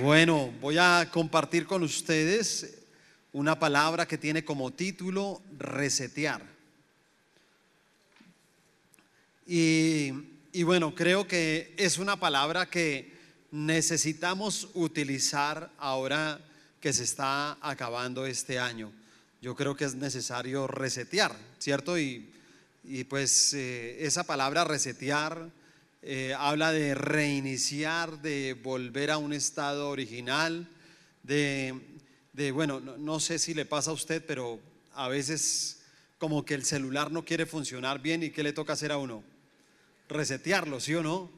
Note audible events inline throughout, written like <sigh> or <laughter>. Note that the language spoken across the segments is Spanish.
Bueno, voy a compartir con ustedes una palabra que tiene como título resetear. Y, bueno, creo que es una palabra que necesitamos utilizar ahora que se está acabando este año. Yo creo que es necesario resetear, ¿cierto? Y, y pues eh, esa palabra resetear eh, habla de reiniciar, de volver a un estado original, de, de bueno, no, no, sé si le pasa a usted, pero a veces como que el celular no quiere funcionar bien y ¿qué le toca hacer a uno? Resetearlo, ¿sí o no?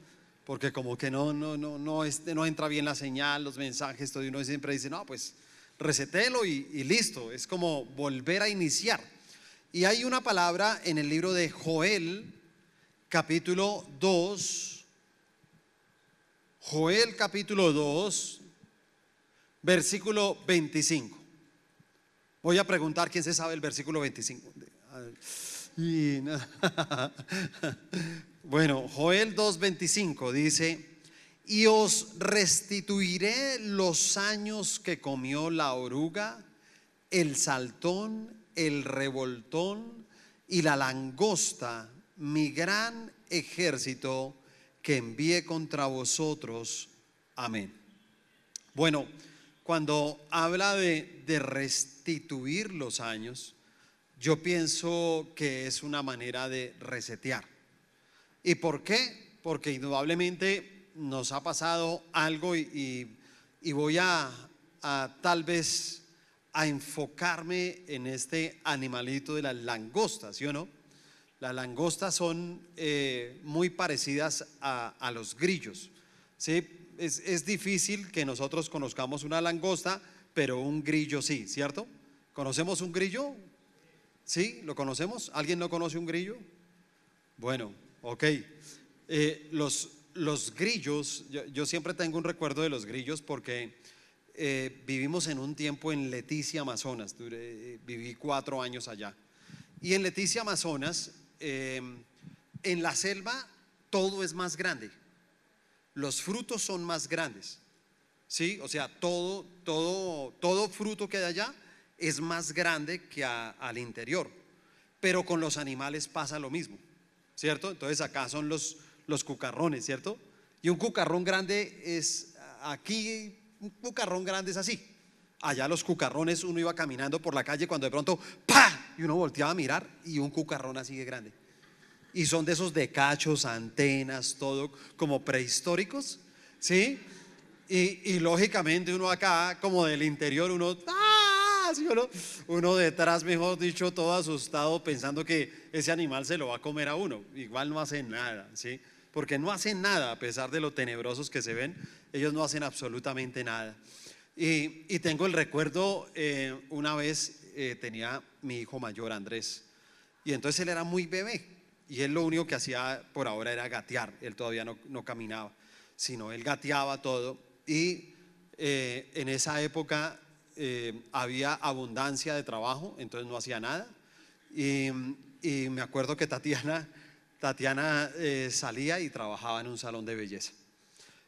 Porque como que no, no, no, no, este, no entra bien la señal, los mensajes, todo y uno siempre dice, no, pues resetelo y, y listo, es como volver a iniciar. Y hay una palabra en el libro de Joel, capítulo 2, Joel capítulo 2, versículo 25. Voy a preguntar quién se sabe el versículo 25. <laughs> Bueno, Joel 2.25 dice, y os restituiré los años que comió la oruga, el saltón, el revoltón y la langosta mi gran ejército que envíe contra vosotros. Amén. Bueno, cuando habla de, restituir los años, yo pienso que es una manera de resetear. ¿Y por qué? Porque indudablemente nos ha pasado algo y voy a, a tal vez a enfocarme en este animalito de las langostas, ¿sí o no? Las langostas son eh, muy parecidas a, los grillos. ¿sí? Es, difícil que nosotros conozcamos una langosta, pero un grillo sí, ¿cierto? ¿Conocemos un grillo? ¿Sí? ¿Lo conocemos? ¿Alguien no conoce un grillo? Bueno, ok. Eh, los, los grillos, yo, siempre tengo un recuerdo de los grillos porque eh, vivimos en un tiempo en Leticia, Amazonas. Viví cuatro años allá. Y en Leticia, Amazonas, eh, en la selva todo es más grande. Los frutos son más grandes. ¿Sí? O sea, todo, todo, todo fruto que hay allá es más grande que al interior. Pero con los animales pasa lo mismo. ¿Cierto? Entonces acá son los, los cucarrones, ¿cierto? Y un cucarrón grande es aquí, un cucarrón grande es así. Allá los cucarrones, uno iba caminando por la calle cuando de pronto, ¡pa! Y uno volteaba a mirar y un cucarrón así de grande. Y son de esos de cachos, antenas, todo como prehistóricos, ¿sí? Y, y lógicamente uno acá, como del interior, uno, ¡ah! ¿sí uno, uno detrás, mejor dicho, todo asustado, pensando que ese animal se lo va a comer a uno. Igual no hacen nada, ¿sí? Porque no hacen nada, a pesar de lo tenebrosos que se ven, ellos no hacen absolutamente nada. Y, y, tengo el recuerdo, eh, una vez eh, tenía mi hijo mayor, Andrés, y entonces él era muy bebé, y él lo único que hacía por ahora era gatear, él todavía no, no caminaba, sino él gateaba todo, y eh, en esa época eh, había abundancia de trabajo, entonces no hacía nada, y, y me acuerdo que Tatiana, Tatiana salía y trabajaba en un salón de belleza,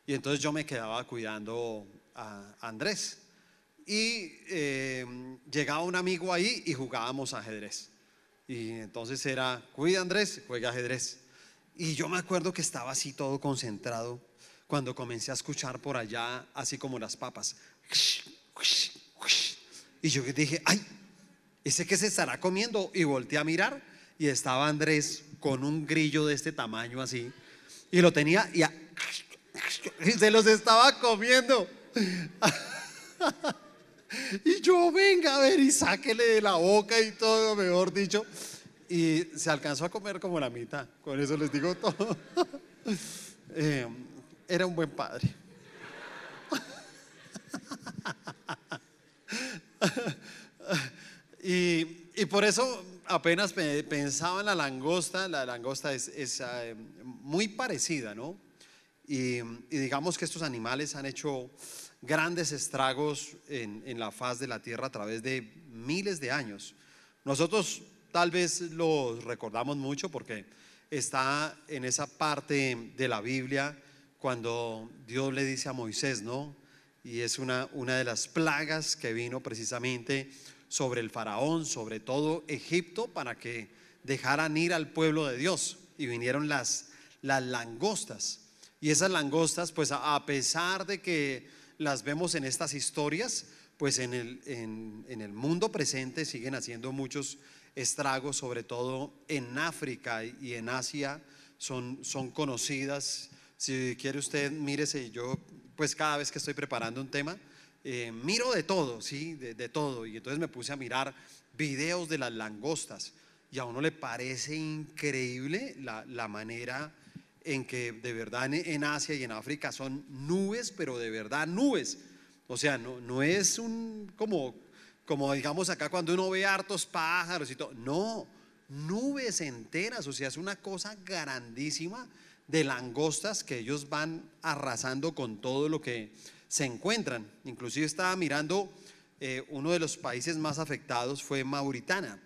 y entonces yo me quedaba cuidando a Andrés. Y eh, llegaba un amigo ahí y jugábamos ajedrez. Y entonces era, cuida Andrés, juega ajedrez. Y yo me acuerdo que estaba así todo concentrado cuando comencé a escuchar por allá, así como las papas. Y yo dije, ay, ¿ese que se estará comiendo? Y volteé a mirar y estaba Andrés con un grillo de este tamaño así. Y lo tenía y, y se los estaba comiendo. <laughs> <laughs> y yo, venga a ver, y sáquele de la boca y todo, mejor dicho. Y se alcanzó a comer como la mitad, con eso les digo todo. <laughs> eh, era un buen padre. <laughs> y, y, por eso apenas pensaba en la langosta, la langosta es, es uh, muy parecida, ¿no? Y, y digamos que estos animales han hecho grandes estragos en, en, la faz de la tierra a través de miles de años. Nosotros tal vez los recordamos mucho porque está en esa parte de la Biblia cuando Dios le dice a Moisés, ¿no? y es una, una de las plagas que vino precisamente sobre el faraón, sobre todo Egipto, para que dejaran ir al pueblo de Dios. Y vinieron las, las langostas. Y esas langostas, pues a pesar de que las vemos en estas historias, pues en el, en, en el mundo presente siguen haciendo muchos estragos, sobre todo en África y en Asia, son, son conocidas. Si quiere usted, mírese, yo pues cada vez que estoy preparando un tema, eh, miro de todo, ¿sí? De, de, todo. Y entonces me puse a mirar videos de las langostas. Y a uno le parece increíble la, la manera en que de verdad en, Asia y en África son nubes, pero de verdad nubes. O sea, no, no es un como, como digamos acá cuando uno ve hartos pájaros y todo. No, nubes enteras. O sea, es una cosa grandísima de langostas que ellos van arrasando con todo lo que se encuentran. Inclusive estaba mirando, eh, uno de los países más afectados fue Mauritania.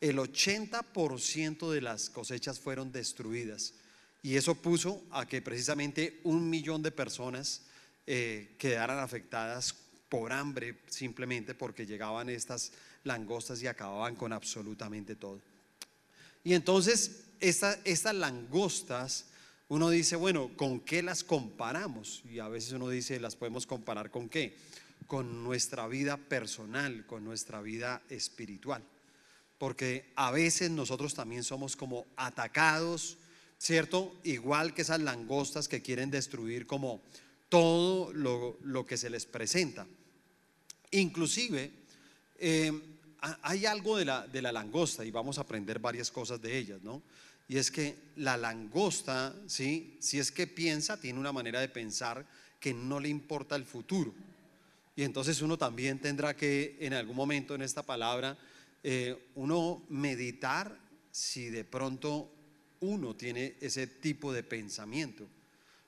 El 80% de las cosechas fueron destruidas. Y eso puso a que precisamente un millón de personas eh, quedaran afectadas por hambre simplemente porque llegaban estas langostas y acababan con absolutamente todo. Y entonces estas langostas, uno dice, bueno, ¿con qué las comparamos? Y a veces uno dice, las podemos comparar con qué? Con nuestra vida personal, con nuestra vida espiritual. Porque a veces nosotros también somos como atacados, ¿cierto? Igual que esas langostas que quieren destruir como todo lo, que se les presenta. Inclusive, eh, hay algo de la, de la langosta y vamos a aprender varias cosas de ellas, ¿no? Y es que la langosta, ¿sí? si es que piensa, tiene una manera de pensar que no le importa el futuro. Y entonces uno también tendrá que en algún momento en esta palabra, eh, uno meditar si de pronto uno tiene ese tipo de pensamiento.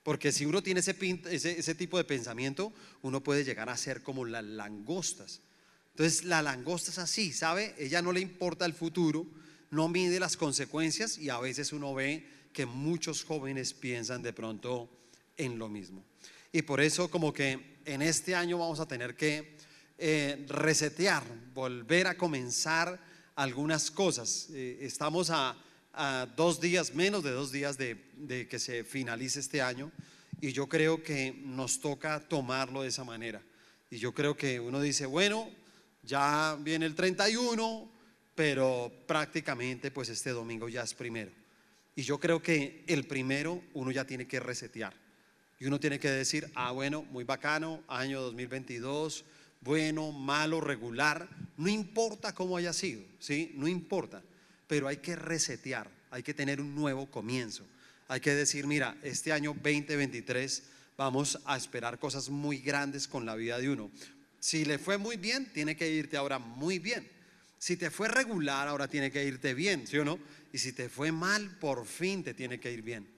Porque si uno tiene ese, tipo de pensamiento, uno puede llegar a ser como las langostas. Entonces la langosta es así, ¿sabe? Ella no le importa el futuro, no mide las consecuencias y a veces uno ve que muchos jóvenes piensan de pronto en lo mismo. Y por eso como que en este año vamos a tener que eh, resetear, volver a comenzar algunas cosas. Eh, estamos a a dos días, menos de dos días de, que se finalice este año y yo creo que nos toca tomarlo de esa manera. Y yo creo que uno dice, bueno, ya viene el 31, pero prácticamente pues este domingo ya es primero. Y yo creo que el primero uno ya tiene que resetear. Y uno tiene que decir, ah, bueno, muy bacano, año 2022, bueno, malo, regular, no importa cómo haya sido, ¿sí? No importa pero hay que resetear, hay que tener un nuevo comienzo. Hay que decir, mira, este año 2023 vamos a esperar cosas muy grandes con la vida de uno. Si le fue muy bien, tiene que irte ahora muy bien. Si te fue regular, ahora tiene que irte bien, ¿sí o no? Y si te fue mal, por fin te tiene que ir bien.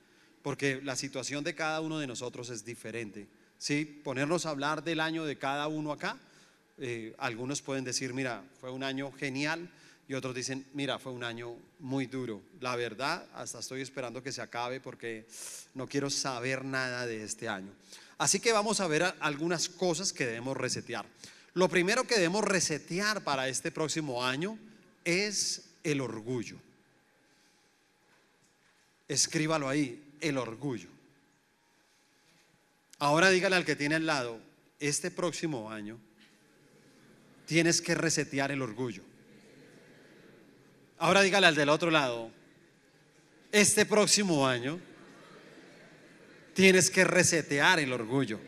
Porque la situación de cada uno de nosotros es diferente. ¿Sí? Ponernos a hablar del año de cada uno acá. Eh, algunos pueden decir, mira, fue un año genial, y otros dicen, mira, fue un año muy duro. La verdad, hasta estoy esperando que se acabe porque no quiero saber nada de este año. Así que vamos a ver algunas cosas que debemos resetear. Lo primero que debemos resetear para este próximo año es el orgullo. Escríbalo ahí, el orgullo. Ahora dígale al que tiene al lado, este próximo año tienes que resetear el orgullo. Ahora dígale al del otro lado, este próximo año tienes que resetear el orgullo.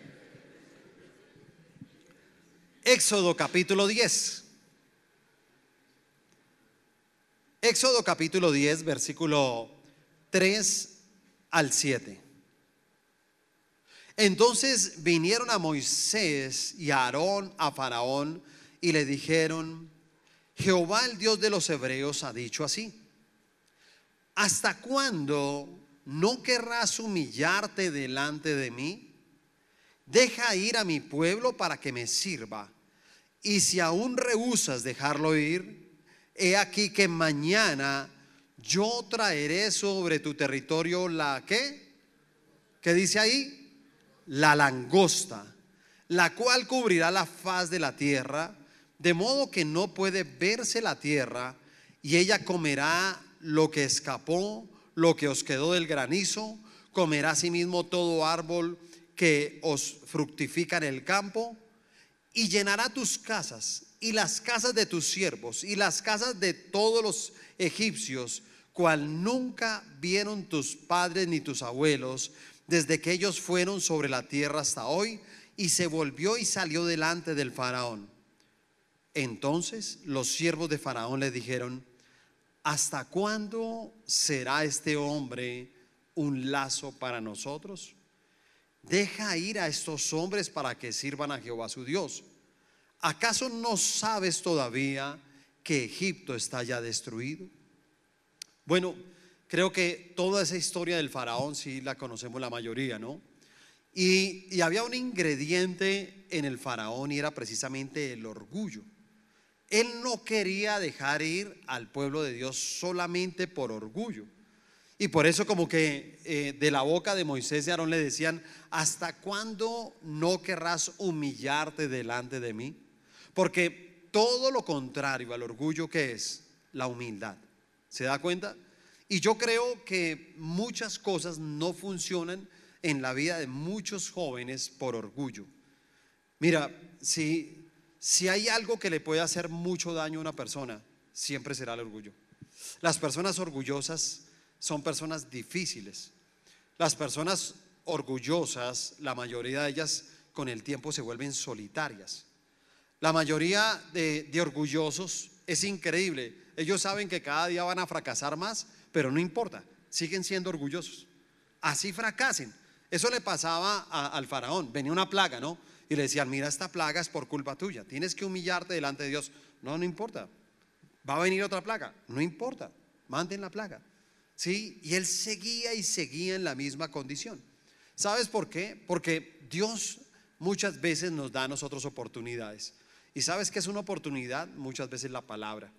Éxodo capítulo 10. Éxodo capítulo 10, versículo 3 al 7. Entonces vinieron a Moisés y a Aarón a Faraón y le dijeron, Jehová el Dios de los hebreos ha dicho así, ¿hasta cuándo no querrás humillarte delante de mí? Deja ir a mi pueblo para que me sirva. Y si aún rehusas dejarlo ir, he aquí que mañana yo traeré sobre tu territorio la que, ¿qué dice ahí? La langosta la cual cubrirá la faz de la tierra, de modo que no puede verse la tierra, y ella comerá lo que escapó, lo que os quedó del granizo, comerá asimismo todo árbol que os fructifica en el campo, y llenará tus casas y las casas de tus siervos y las casas de todos los egipcios, cual nunca vieron tus padres ni tus abuelos, desde que ellos fueron sobre la tierra hasta hoy, y se volvió y salió delante del faraón. Entonces los siervos de faraón le dijeron, ¿hasta cuándo será este hombre un lazo para nosotros? Deja ir a estos hombres para que sirvan a Jehová su Dios. ¿Acaso no sabes todavía que Egipto está ya destruido? Bueno, creo que toda esa historia del faraón sí la conocemos la mayoría, ¿no? Y, y, había un ingrediente en el faraón y era precisamente el orgullo. Él no quería dejar ir al pueblo de Dios solamente por orgullo. Y por eso como que eh, de la boca de Moisés y Aarón le decían, ¿hasta cuándo no querrás humillarte delante de mí? Porque todo lo contrario al orgullo que es la humildad. ¿Se da cuenta? Y yo creo que muchas cosas no funcionan en la vida de muchos jóvenes por orgullo. Mira, si, si hay algo que le puede hacer mucho daño a una persona, siempre será el orgullo. Las personas orgullosas son personas difíciles. Las personas orgullosas, la mayoría de ellas con el tiempo se vuelven solitarias. La mayoría de, orgullosos es increíble. Ellos saben que cada día van a fracasar más, pero no importa, siguen siendo orgullosos. Así fracasen. Eso le pasaba al faraón. Venía una plaga, ¿no? Y le decían, mira, esta plaga es por culpa tuya. Tienes que humillarte delante de Dios. No, no importa. Va a venir otra plaga. No importa. Manden la plaga. ¿Sí? Y él seguía y seguía en la misma condición. ¿Sabes por qué? Porque Dios muchas veces nos da a nosotros oportunidades. ¿Y sabes qué es una oportunidad? Muchas veces la palabra.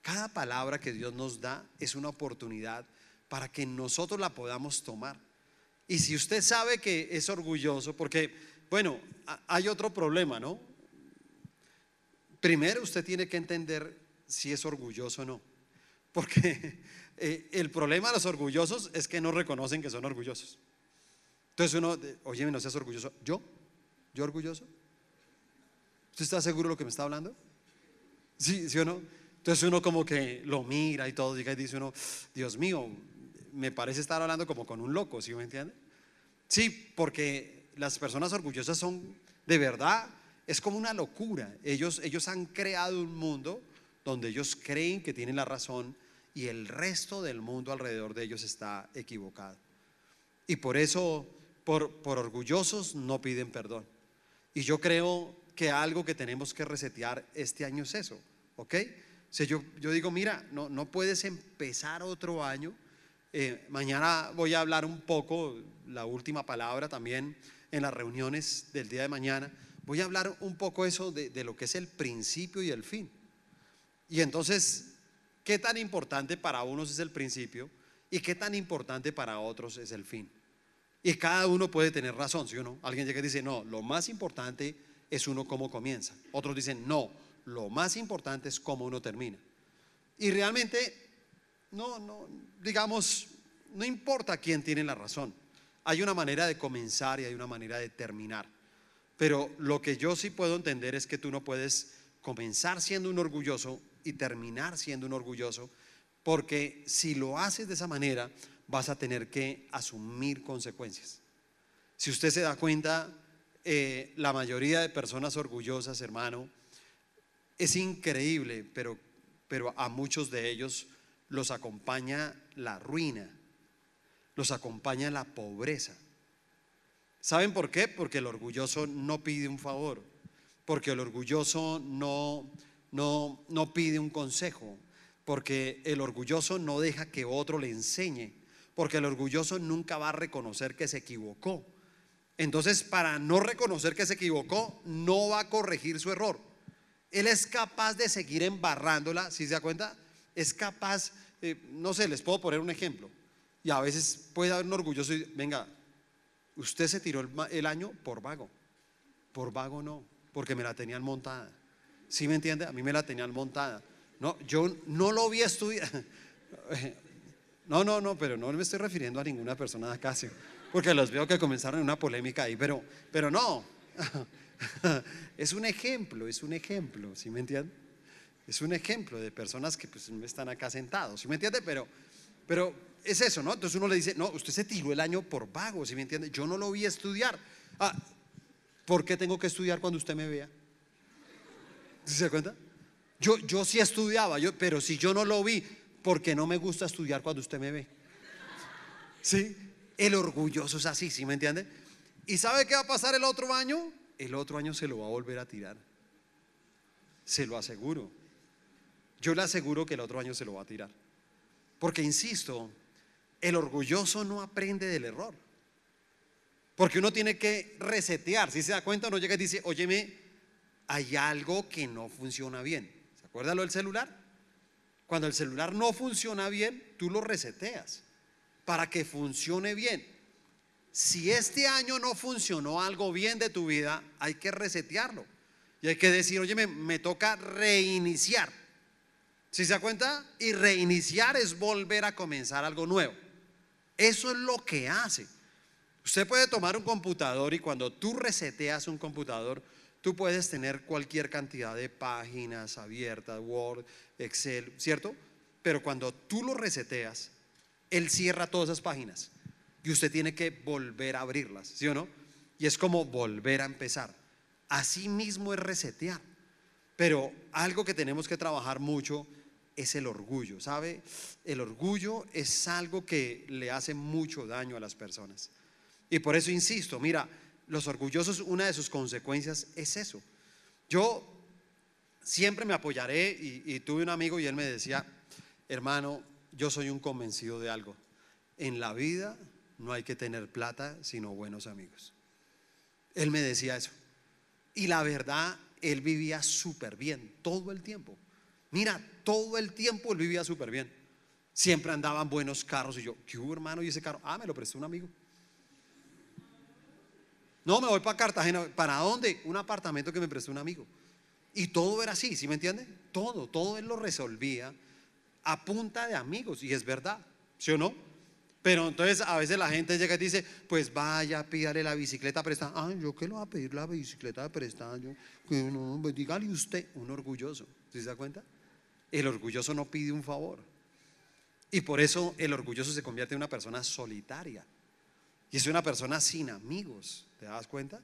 Cada palabra que Dios nos da es una oportunidad para que nosotros la podamos tomar. Y si usted sabe que es orgulloso, porque, bueno, hay otro problema, ¿no? Primero usted tiene que entender si es orgulloso o no. Porque <laughs> eh, el problema de los orgullosos es que no reconocen que son orgullosos. Entonces uno, oye, no seas orgulloso. ¿Yo? ¿Yo orgulloso? ¿Usted está seguro de lo que me está hablando? ¿Sí, sí o no? Entonces uno como que lo mira y todo, y dice uno, Dios mío, me parece estar hablando como con un loco, ¿sí me entiende? Sí, porque las personas orgullosas son, de verdad, es como una locura. Ellos, ellos han creado un mundo donde ellos creen que tienen la razón y el resto del mundo alrededor de ellos está equivocado. Y por eso, por, por orgullosos, no piden perdón. Y yo creo que algo que tenemos que resetear este año es eso, ¿ok? O yo, yo digo, mira, no, no puedes empezar otro año. Eh, mañana voy a hablar un poco, la última palabra también en las reuniones del día de mañana. Voy a hablar un poco eso de, lo que es el principio y el fin. Y entonces qué tan importante para unos es el principio y qué tan importante para otros es el fin. Y cada uno puede tener razón, ¿sí o? Alguien llega y dice, no, lo más importante es uno cómo comienza. Otros dicen, no, lo más importante es cómo uno termina. Y realmente, no, digamos, no importa quién tiene la razón. Hay una manera de comenzar y hay una manera de terminar. Pero lo que yo sí puedo entender es que tú no puedes comenzar siendo un orgulloso y terminar siendo un orgulloso, porque si lo haces de esa manera, vas a tener que asumir consecuencias. Si usted se da cuenta, eh, la mayoría de personas orgullosas, hermano, es increíble, pero, pero a muchos de ellos los acompaña la ruina, los acompaña la pobreza. ¿Saben por qué? Porque el orgulloso no pide un favor, porque el orgulloso no, no, no pide un consejo, porque el orgulloso no deja que otro le enseñe, porque el orgulloso nunca va a reconocer que se equivocó. Entonces, para no reconocer que se equivocó, no va a corregir su error. Él es capaz de seguir embarrándola, si se da cuenta, es capaz, eh, no sé, les puedo poner un ejemplo. Y a veces puede haber un orgulloso y, venga, usted se tiró el, año por vago. Por vago no, porque me la tenían montada. ¿Sí me entiende? A mí me la tenían montada. No, yo no lo vi estudiar. <laughs> No, no, no, pero no me estoy refiriendo a ninguna persona de acá, porque los veo que comenzaron una polémica ahí, pero, pero no. <laughs> Es un ejemplo, es un ejemplo, ¿sí me entiende? Es un ejemplo de personas que pues no están acá sentados, ¿sí me entiende? Pero, pero es eso, ¿no? Entonces uno le dice, no, usted se tiró el año por vago, ¿sí me entiende? Yo no lo vi estudiar. Ah, ¿por qué tengo que estudiar cuando usted me vea? ¿Se da cuenta? Yo, yo sí estudiaba, yo, pero si yo no lo vi, porque no me gusta estudiar cuando usted me ve. ¿Sí? El orgulloso es así, ¿sí me entiende? ¿Y sabe qué va a pasar el otro año? El otro año se lo va a volver a tirar. Se lo aseguro. Yo le aseguro que el otro año se lo va a tirar. Porque, insisto, el orgulloso no aprende del error. Porque uno tiene que resetear. Si se da cuenta, uno llega y dice, óyeme, hay algo que no funciona bien. ¿Se acuerda lo del celular? Cuando el celular no funciona bien, tú lo reseteas para que funcione bien. Si este año no funcionó algo bien de tu vida, hay que resetearlo. Y hay que decir, oye, me, toca reiniciar. Si se da cuenta? Y reiniciar es volver a comenzar algo nuevo. Eso es lo que hace. Usted puede tomar un computador y cuando tú reseteas un computador, tú puedes tener cualquier cantidad de páginas abiertas, Word, Excel, ¿cierto? Pero cuando tú lo reseteas, él cierra todas esas páginas y usted tiene que volver a abrirlas, ¿sí o no? Y es como volver a empezar. Así mismo es resetear. Pero algo que tenemos que trabajar mucho es el orgullo, ¿sabe? El orgullo es algo que le hace mucho daño a las personas. Y por eso insisto, mira, los orgullosos, una de sus consecuencias es eso. Yo siempre me apoyaré y, tuve un amigo y él me decía, hermano, yo soy un convencido de algo. En la vida no hay que tener plata, sino buenos amigos. Él me decía eso. Y la verdad, él vivía súper bien todo el tiempo. Mira, todo el tiempo él vivía súper bien. Siempre andaban buenos carros y yo, ¿qué hubo hermano? Y ese carro, ah, me lo prestó un amigo. No, me voy para Cartagena. ¿Para dónde? Un apartamento que me prestó un amigo. Y todo era así, ¿sí me entiende? Todo, todo él lo resolvía a punta de amigos. Y es verdad, ¿sí o no? Pero entonces a veces la gente llega y dice, pues vaya, pídale la bicicleta prestada. Ah, yo que lo voy a pedir la bicicleta prestada. Yo, que no, pues dígale usted, un orgulloso. ¿Sí se da cuenta? El orgulloso no pide un favor. Y por eso el orgulloso se convierte en una persona solitaria. Y es una persona sin amigos. ¿Te das cuenta?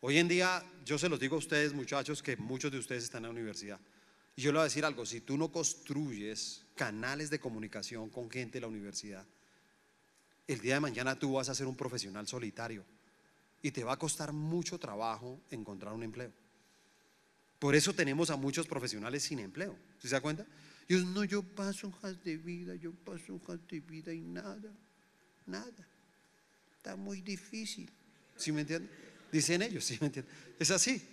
Hoy en día, yo se los digo a ustedes, muchachos, que muchos de ustedes están en la universidad. Y yo le voy a decir algo, si tú no construyes canales de comunicación con gente de la universidad, el día de mañana tú vas a ser un profesional solitario y te va a costar mucho trabajo encontrar un empleo. Por eso tenemos a muchos profesionales sin empleo. ¿Se da cuenta? No, yo paso hojas de vida, yo paso hojas de vida y nada, nada. Está muy difícil. ¿Sí me entiende? Dicen ellos, ¿sí me entiende? Es así.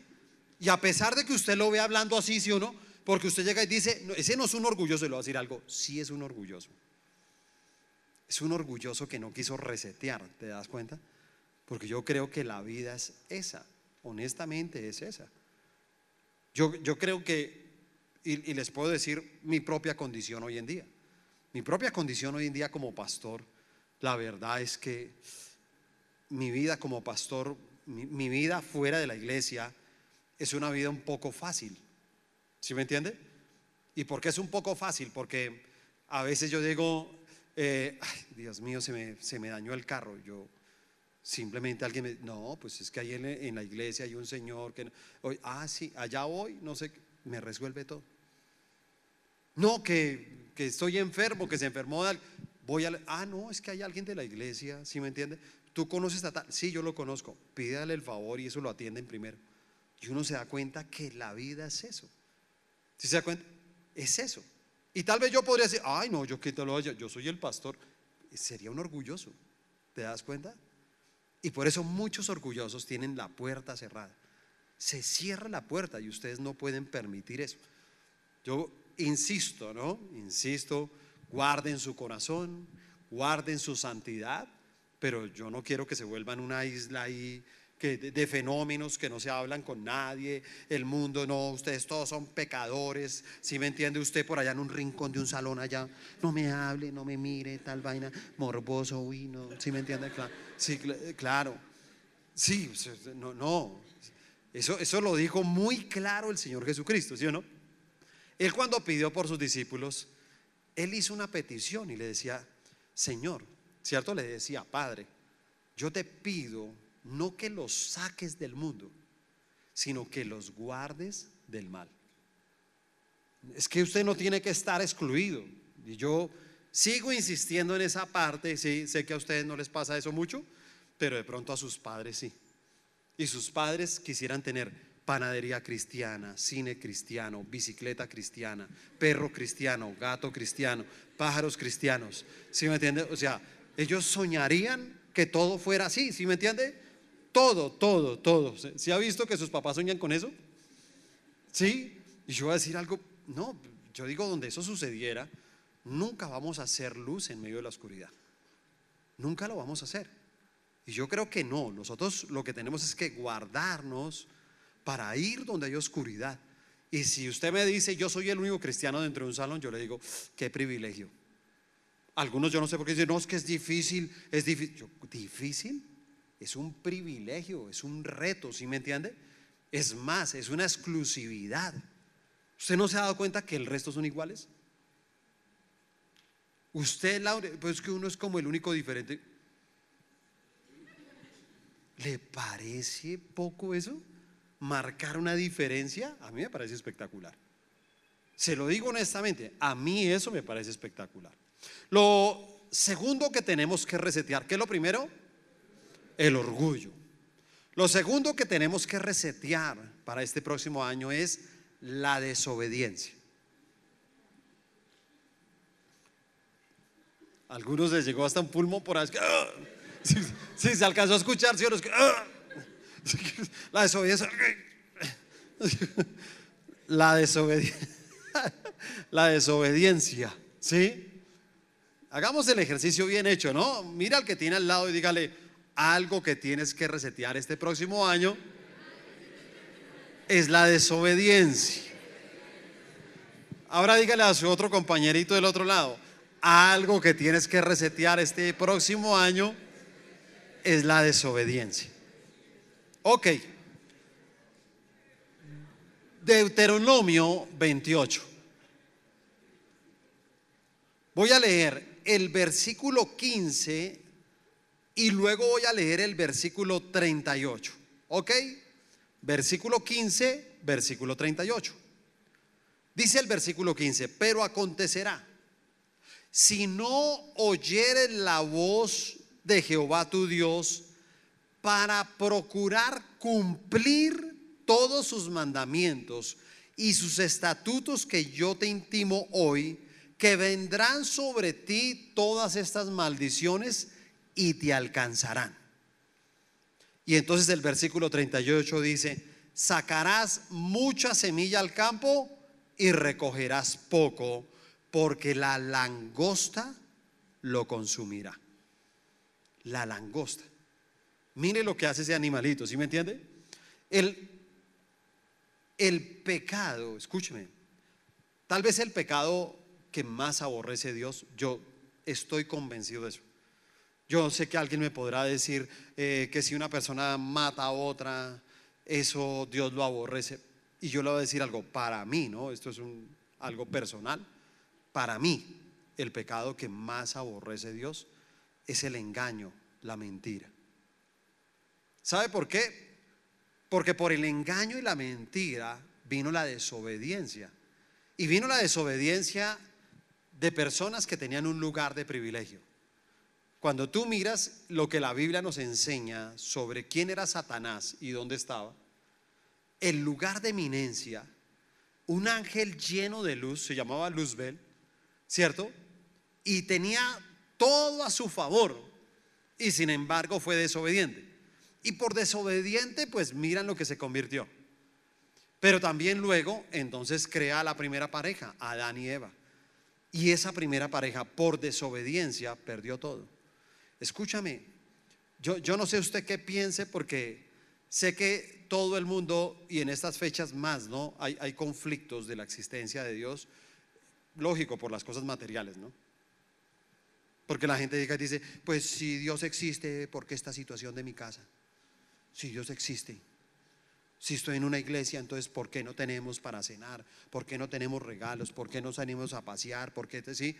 Y a pesar de que usted lo ve hablando así, ¿sí o no? Porque usted llega y dice, ese no es un orgulloso, le va a decir algo, sí es un orgulloso. Es un orgulloso que no quiso resetear, ¿te das cuenta? Porque yo creo que la vida es esa, honestamente es esa. Yo, yo creo que, y, les puedo decir mi propia condición hoy en día, mi propia condición hoy en día como pastor, la verdad es que mi vida como pastor, mi, vida fuera de la iglesia es una vida un poco fácil. ¿Sí me entiende? ¿Y por qué es un poco fácil? Porque a veces yo digo, eh, Dios mío, se me, se me, dañó el carro. Yo simplemente alguien me, no, pues es que ahí en, la iglesia hay un señor que, hoy, ah, sí, allá voy, no sé, me resuelve todo. No, que, que estoy enfermo, que se enfermó, voy a, ah, no, es que hay alguien de la iglesia, ¿sí me entiende? ¿Tú conoces a tal? Sí, yo lo conozco. Pídale el favor y eso lo atienden primero. Y uno se da cuenta que la vida es eso. ¿Sí se da cuenta? Es eso. Y tal vez yo podría decir, ay, no, yo que te lo yo soy el pastor. Sería un orgulloso. ¿Te das cuenta? Y por eso muchos orgullosos tienen la puerta cerrada. Se cierra la puerta y ustedes no pueden permitir eso. Yo insisto, ¿no? Insisto, guarden su corazón, guarden su santidad pero yo no quiero que se vuelvan una isla ahí que de, fenómenos que no se hablan con nadie, el mundo no, ustedes todos son pecadores, si me entiende usted por allá en un rincón de un salón allá, no me hable, no me mire, tal vaina, morboso, uy, no, si me entiende, claro, sí, cl- claro, sí, no, no, eso, eso lo dijo muy claro el Señor Jesucristo, ¿sí o no? Él cuando pidió por sus discípulos, él hizo una petición y le decía, Señor, ¿cierto? Le decía, Padre, yo te pido no que los saques del mundo, sino que los guardes del mal. Es que usted no tiene que estar excluido. Y yo sigo insistiendo en esa parte, sí, sé que a ustedes no les pasa eso mucho, pero de pronto a sus padres sí. Y sus padres quisieran tener panadería cristiana, cine cristiano, bicicleta cristiana, perro cristiano, gato cristiano, pájaros cristianos. ¿Sí me entiende? O sea, ellos soñarían que todo fuera así, ¿sí me entiende? Todo, todo, todo. ¿Sí ha visto que sus papás soñan con eso? ¿Sí? Y yo voy a decir algo, no, yo digo, donde eso sucediera, nunca vamos a hacer luz en medio de la oscuridad. Nunca lo vamos a hacer. Y yo creo que no, nosotros lo que tenemos es que guardarnos para ir donde hay oscuridad. Y si usted me dice, yo soy el único cristiano dentro de un salón, yo le digo, qué privilegio. Algunos yo no sé por qué dicen, no, es que es difícil, es difícil. Yo, ¿Difícil? Es un privilegio, es un reto, ¿sí me entiende? Es más, es una exclusividad. ¿Usted no se ha dado cuenta que el resto son iguales? Usted, pues que uno es como el único diferente. ¿Le parece poco eso? Marcar una diferencia, a mí me parece espectacular. Se lo digo honestamente, a mí eso me parece espectacular. Lo segundo que tenemos que resetear, ¿qué es lo primero? El orgullo. Lo segundo que tenemos que resetear para este próximo año es la desobediencia. Algunos les llegó hasta un pulmón por ahí. ¡ah! Sí, sí, se alcanzó a escuchar, ¿sí o no? Es que, ¡ah! La desobediencia. La desobediencia. La desobediencia, ¿sí? Hagamos el ejercicio bien hecho, ¿no? Mira al que tiene al lado y dígale algo que tienes que resetear este próximo año es la desobediencia. Ahora dígale a su otro compañerito del otro lado, algo que tienes que resetear este próximo año es la desobediencia. Ok. Deuteronomio 28. Voy a leer el versículo 15 y luego voy a leer el versículo 38. ¿Ok? Versículo 15, versículo 38. Dice el versículo 15, pero acontecerá, si no oyeres la voz de Jehová tu Dios para procurar cumplir todos sus mandamientos y sus estatutos que yo te intimo hoy, que vendrán sobre ti todas estas maldiciones y te alcanzarán. Y entonces el versículo 38 dice, sacarás mucha semilla al campo y recogerás poco, porque la langosta lo consumirá. La langosta. Mire lo que hace ese animalito, ¿sí me entiende? El, el pecado, escúcheme, tal vez el pecado que más aborrece Dios, yo estoy convencido de eso. Yo sé que alguien me podrá decir eh, que si una persona mata a otra, eso Dios lo aborrece. Y yo le voy a decir algo, para mí, ¿no? Esto es algo personal. Para mí, el pecado que más aborrece Dios es el engaño, la mentira. ¿Sabe por qué? Porque por el engaño y la mentira vino la desobediencia. Y vino la desobediencia de personas que tenían un lugar de privilegio. Cuando tú miras lo que la Biblia nos enseña sobre quién era Satanás y dónde estaba, el lugar de eminencia, un ángel lleno de luz, se llamaba Luzbel, ¿cierto? Y tenía todo a su favor, y sin embargo fue desobediente. Y por desobediente, pues miran lo que se convirtió. Pero también luego, entonces crea la primera pareja, Adán y Eva. Y esa primera pareja, por desobediencia, perdió todo. Escúchame, yo, yo no sé usted qué piense porque sé que todo el mundo, y en estas fechas más, ¿no? Hay, hay conflictos de la existencia de Dios, lógico, por las cosas materiales, ¿no? Porque la gente diga, dice, pues si Dios existe, ¿por qué esta situación de mi casa? Si Dios existe. Si estoy en una iglesia, entonces ¿por qué no tenemos para cenar? ¿Por qué no tenemos regalos? ¿Por qué no salimos a pasear? ¿Por qué? Sí?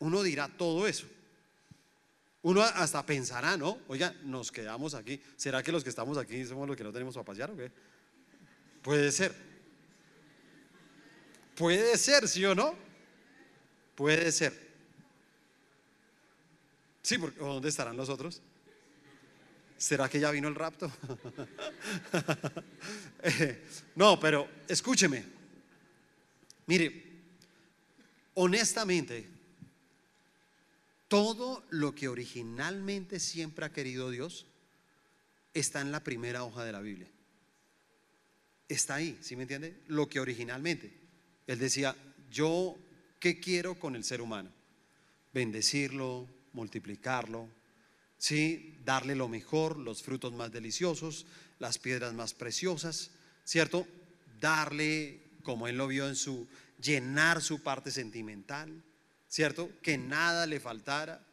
Uno dirá todo eso. Uno hasta pensará, ¿no? Oiga, nos quedamos aquí. ¿Será que los que estamos aquí somos los que no tenemos para pasear o qué? Puede ser. Puede ser, ¿sí o no? Puede ser. Sí, porque ¿dónde estarán los otros? ¿Será que ya vino el rapto? <laughs> Eh, no, pero escúcheme. Mire, honestamente, todo lo que originalmente siempre ha querido Dios está en la primera hoja de la Biblia. Está ahí, ¿sí me entiende? Lo que originalmente. Él decía, yo, ¿qué quiero con el ser humano? Bendecirlo, multiplicarlo, ¿sí? darle lo mejor, los frutos más deliciosos, las piedras más preciosas, ¿cierto? Darle, como él lo vio en su, llenar su parte sentimental, ¿cierto? Que nada le faltara,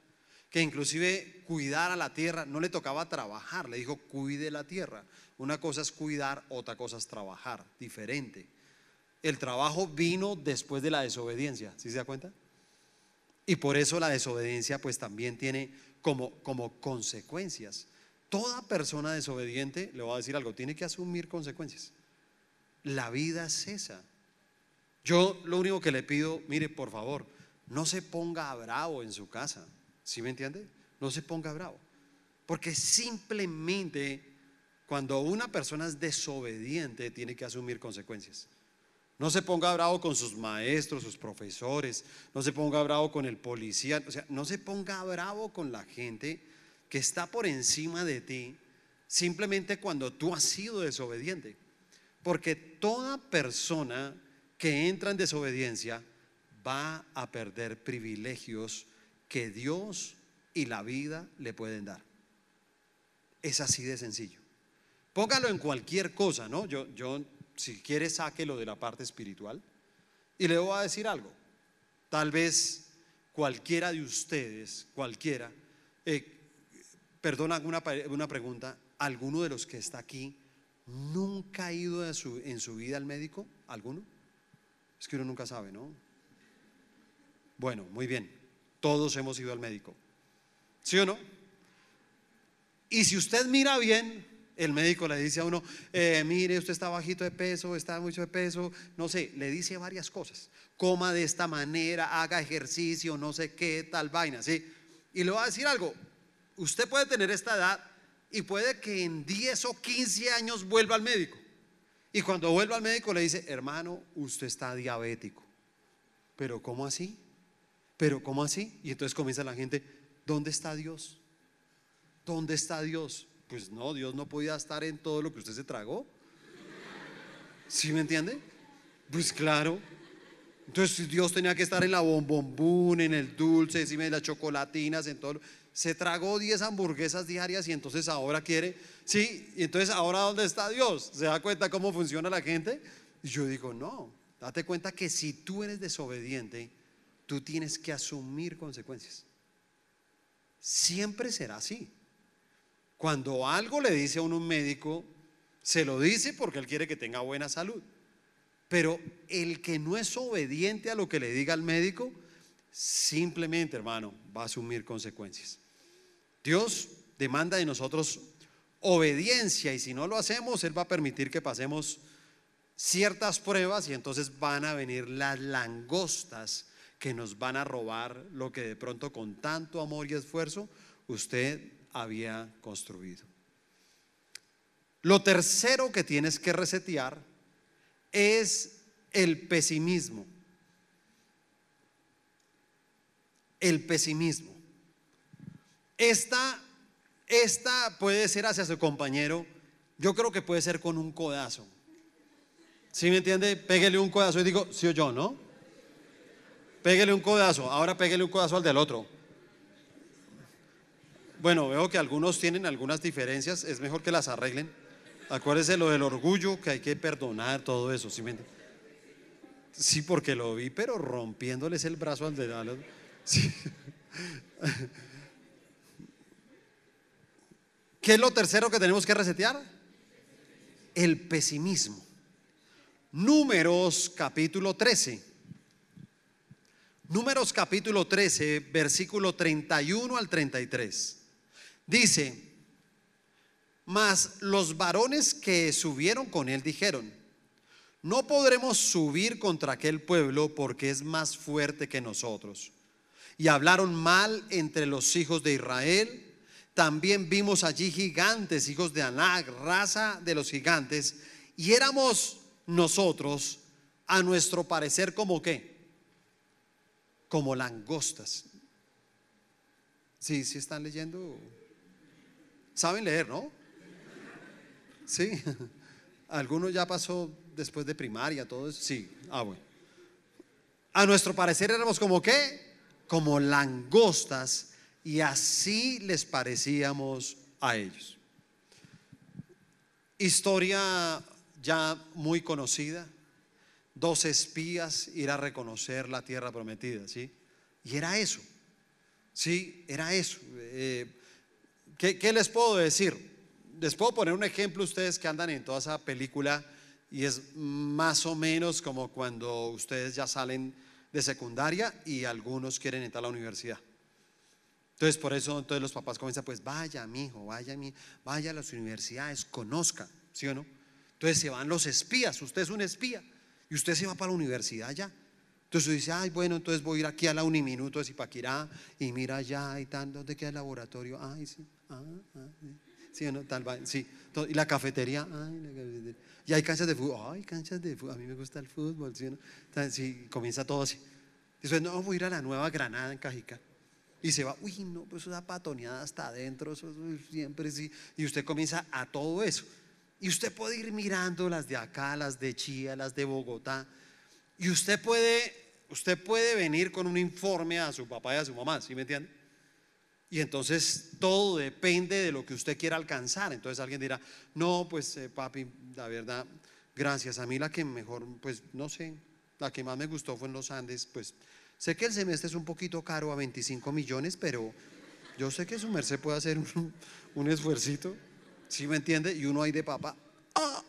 que inclusive cuidar a la tierra, no le tocaba trabajar, le dijo, cuide la tierra. Una cosa es cuidar, otra cosa es trabajar, diferente. El trabajo vino después de la desobediencia, ¿sí se da cuenta? Y por eso la desobediencia pues también tiene como, como consecuencias. Toda persona desobediente, le voy a decir algo, tiene que asumir consecuencias. La vida cesa. Yo lo único que le pido, mire, por favor, no se ponga bravo en su casa. ¿Sí me entiende? No se ponga bravo. Porque simplemente cuando una persona es desobediente, tiene que asumir consecuencias. No se ponga bravo con sus maestros, sus profesores, no se ponga bravo con el policía, o sea, no se ponga bravo con la gente que está por encima de ti simplemente cuando tú has sido desobediente. Porque toda persona que entra en desobediencia va a perder privilegios que Dios y la vida le pueden dar. Es así de sencillo. Póngalo en cualquier cosa, ¿no? Yo, yo si quiere, sáquelo de la parte espiritual. Y le voy a decir algo. Tal vez cualquiera de ustedes, cualquiera, eh, perdona una, una pregunta, ¿alguno de los que está aquí nunca ha ido en su vida al médico? ¿Alguno? Es que uno nunca sabe, ¿no? Bueno, muy bien. Todos hemos ido al médico. ¿Sí o no? Y si usted mira bien, el médico le dice a uno, eh, mire, usted está bajito de peso, está mucho de peso, no sé, le dice varias cosas. Coma de esta manera, haga ejercicio, no sé qué, tal vaina, ¿sí? Y le va a decir algo, usted puede tener esta edad y puede que en 10 o 15 años vuelva al médico. Y cuando vuelva al médico le dice, hermano, usted está diabético. Pero ¿cómo así? Pero ¿cómo así? Y entonces comienza la gente, ¿dónde está Dios? ¿Dónde está Dios? Pues no, Dios no podía estar en todo lo que usted se tragó. ¿Sí me entiende? Pues claro. Entonces Dios tenía que estar en la bombombún, en el dulce, encima de las chocolatinas, en todo. Se tragó 10 hamburguesas diarias y entonces ahora quiere, sí, y entonces ahora ¿dónde está Dios? ¿Se da cuenta cómo funciona la gente? Y yo digo, no, date cuenta que si tú eres desobediente, tú tienes que asumir consecuencias. Siempre será así. Cuando algo le dice a uno un médico, se lo dice porque él quiere que tenga buena salud. Pero el que no es obediente a lo que le diga el médico, simplemente, hermano, va a asumir consecuencias. Dios demanda de nosotros obediencia y si no lo hacemos, Él va a permitir que pasemos ciertas pruebas y entonces van a venir las langostas que nos van a robar lo que de pronto con tanto amor y esfuerzo usted había construido. Lo tercero que tienes que resetear es el pesimismo. El pesimismo. Esta, esta puede ser hacia su compañero, yo creo que puede ser con un codazo. ¿Sí me entiende? Pégale un codazo y digo, sí o yo, ¿no? Pégale un codazo, ahora pégale un codazo al del otro. Bueno, veo que algunos tienen algunas diferencias, es mejor que las arreglen. Acuérdese lo del orgullo, que hay que perdonar todo eso, ¿sí Sí, porque lo vi, pero rompiéndoles el brazo al de <laughs> sí. ¿Qué es lo tercero que tenemos que resetear? El pesimismo. Números capítulo 13. Números capítulo 13, versículo 31 al 33. Dice, mas los varones que subieron con él dijeron, no podremos subir contra aquel pueblo porque es más fuerte que nosotros. Y hablaron mal entre los hijos de Israel. También vimos allí gigantes, hijos de Anak, raza de los gigantes. Y éramos nosotros, a nuestro parecer, como qué? Como langostas. Sí, sí están leyendo. Saben leer, ¿no? Sí. <laughs> Algunos ya pasó después de primaria, todo eso. Sí, ah, bueno. A nuestro parecer éramos como qué? Como langostas y así les parecíamos a ellos. Historia ya muy conocida. Dos espías ir a reconocer la tierra prometida, ¿sí? Y era eso, ¿sí? Era eso. Eh, ¿qué, ¿Qué les puedo decir? Les puedo poner un ejemplo ustedes que andan en toda esa película y es más o menos como cuando ustedes ya salen de secundaria y algunos quieren entrar a la universidad. Entonces, por eso entonces los papás comienzan, pues vaya, mi hijo, vaya, mi, vaya a las universidades, conozca, ¿sí o no? Entonces se van los espías, usted es un espía y usted se va para la universidad ya. Entonces usted dice, ay, bueno, entonces voy a ir aquí a la Uniminuto de Zipaquirá y mira allá y tal, ¿dónde queda el laboratorio? Ay, sí, ah, ah, sí, no, tal, sí. Y la cafetería, ay, la cafetería. Y hay canchas de fútbol, ay, canchas de fútbol, a mí me gusta el fútbol, ¿sí? No? sí comienza todo así. Dice, no, voy a ir a la Nueva Granada en Cajica. Y se va, uy, no, pues una patoneada hasta adentro, eso, siempre sí. Y usted comienza a todo eso. Y usted puede ir mirando las de acá, las de Chía, las de Bogotá. Y usted puede, usted puede venir con un informe a su papá y a su mamá, ¿sí me entiende? Y entonces todo depende de lo que usted quiera alcanzar. Entonces alguien dirá, no, pues eh, papi, la verdad, gracias. A mí la que mejor, pues no sé, la que más me gustó fue en los Andes. Pues sé que el semestre es un poquito caro a 25 millones, pero yo sé que su merced puede hacer un, un esfuercito. ¿Sí me entiende? Y uno ahí de papá. ¡Ah!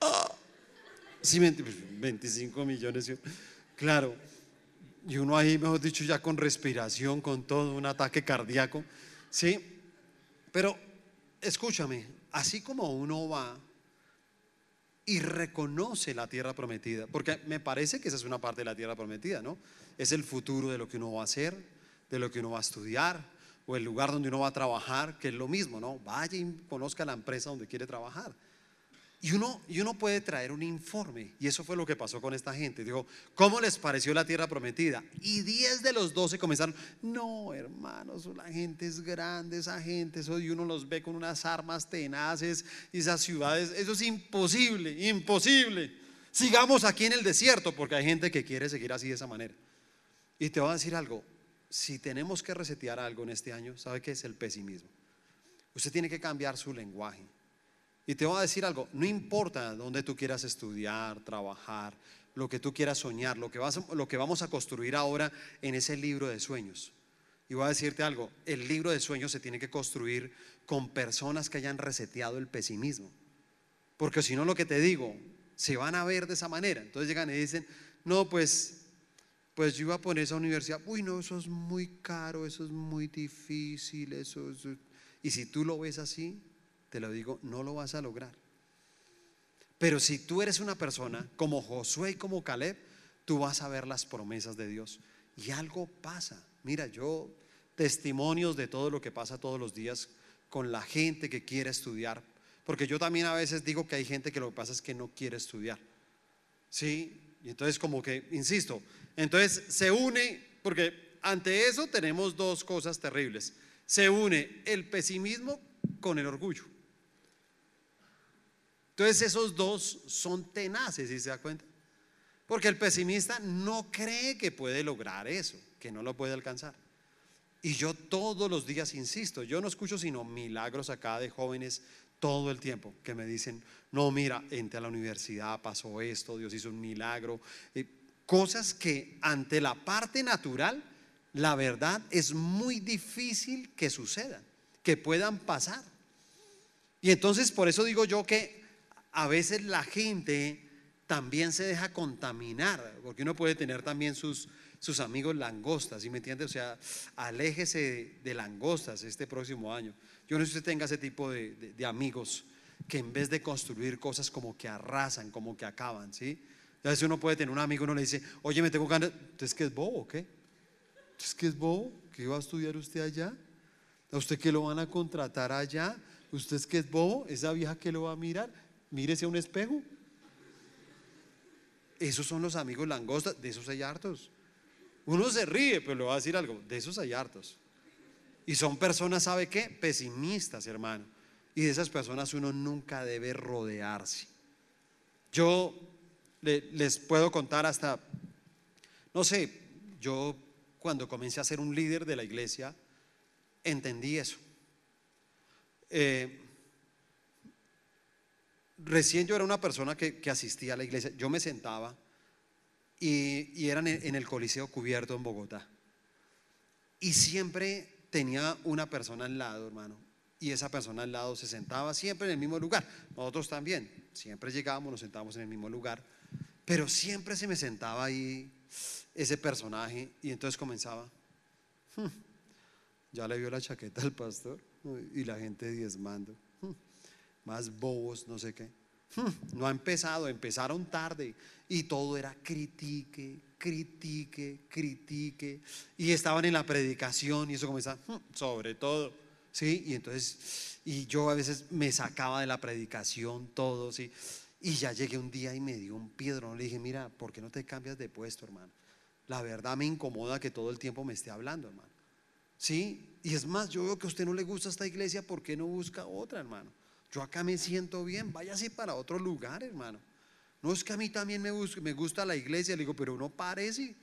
¡Ah! ¿Sí me 25 pues, millones. Claro. Y uno ahí, mejor dicho, ya con respiración, con todo, un ataque cardíaco. ¿Sí? Pero escúchame, así como uno va y reconoce la tierra prometida, porque me parece que esa es una parte de la tierra prometida, ¿no? Es el futuro de lo que uno va a hacer, de lo que uno va a estudiar, o el lugar donde uno va a trabajar, que es lo mismo, ¿no? Vaya y conozca la empresa donde quiere trabajar. Y uno, y uno puede traer un informe, y eso fue lo que pasó con esta gente. Dijo, ¿cómo les pareció la tierra prometida? Y 10 de los 12 comenzaron, no, hermanos, la gente es grande, esa gente, eso, y uno los ve con unas armas tenaces, esas ciudades, eso es imposible, imposible. Sigamos aquí en el desierto, porque hay gente que quiere seguir así de esa manera. Y te voy a decir algo, si tenemos que resetear algo en este año, ¿sabe qué es el pesimismo? Usted tiene que cambiar su lenguaje. Y te voy a decir algo, no importa dónde tú quieras estudiar, trabajar, lo que tú quieras soñar, lo que, vas, lo que vamos a construir ahora en ese libro de sueños. Y voy a decirte algo, el libro de sueños se tiene que construir con personas que hayan reseteado el pesimismo. Porque si no, lo que te digo, se van a ver de esa manera. Entonces llegan y dicen, no, pues pues yo iba a poner esa universidad, uy, no, eso es muy caro, eso es muy difícil, eso, Y si tú lo ves así, te lo digo, no lo vas a lograr. Pero si tú eres una persona como Josué y como Caleb, tú vas a ver las promesas de Dios. Y algo pasa. Mira, yo testimonios de todo lo que pasa todos los días con la gente que quiere estudiar. Porque yo también a veces digo que hay gente que lo que pasa es que no quiere estudiar. Sí, y entonces como que, insisto, entonces se une, porque ante eso tenemos dos cosas terribles. Se une el pesimismo con el orgullo. Entonces esos dos son tenaces, si se da cuenta. Porque el pesimista no cree que puede lograr eso, que no lo puede alcanzar. Y yo todos los días insisto, yo no escucho sino milagros acá de jóvenes todo el tiempo que me dicen, no, mira, entré a la universidad, pasó esto, Dios hizo un milagro. Cosas que ante la parte natural, la verdad es muy difícil que sucedan, que puedan pasar. Y entonces por eso digo yo que a veces la gente también se deja contaminar, porque uno puede tener también sus, sus amigos langostas, ¿sí me entiende? O sea, aléjese de langostas este próximo año. Yo no sé si usted tenga ese tipo de, amigos que en vez de construir cosas como que arrasan, como que acaban, ¿sí? A veces uno puede tener un amigo, uno le dice, oye, me tengo ganas, ¿usted es que es bobo qué? ¿Usted es que es bobo? ¿Qué va a estudiar usted allá? ¿A usted que lo van a contratar allá? ¿Usted es que es bobo? ¿Esa vieja que lo va a mirar? Mírese a un espejo. Esos son los amigos langostas, de esos hay. Uno se ríe, pero le va a decir algo, de esos hay. Y son personas, ¿sabe qué? Pesimistas, hermano. Y de esas personas uno nunca debe rodearse. Yo les puedo contar hasta, no sé, yo cuando comencé a ser un líder de la iglesia, entendí eso. Eh, recién yo era una persona que, asistía a la iglesia, yo me sentaba y, y era en el Coliseo Cubierto en Bogotá. Y siempre tenía una persona al lado, hermano, y esa persona al lado se sentaba siempre en el mismo lugar. Nosotros también, siempre llegábamos, nos sentábamos en el mismo lugar, pero siempre se me sentaba ahí ese personaje y entonces comenzaba, <laughs> ya le vio la chaqueta al pastor y la gente diezmando, más bobos, no sé qué. <laughs> No ha empezado, empezaron tarde y todo era critique, critique, critique. Y estaban en la predicación y eso comenzaba, <laughs> sobre todo, ¿sí? Y entonces, y yo a veces me sacaba de la predicación todo, ¿sí? Y ya llegué un día y me dio un piedrón. Le dije, mira, ¿por qué no te cambias de puesto, hermano? La verdad me incomoda que todo el tiempo me esté hablando, hermano. ¿Sí? Y es más, yo veo que a usted no le gusta esta iglesia, ¿por qué no busca otra, hermano? Yo acá me siento bien, váyase para otro lugar, hermano. No es que a mí también me, me gusta la iglesia, le digo, pero no parece.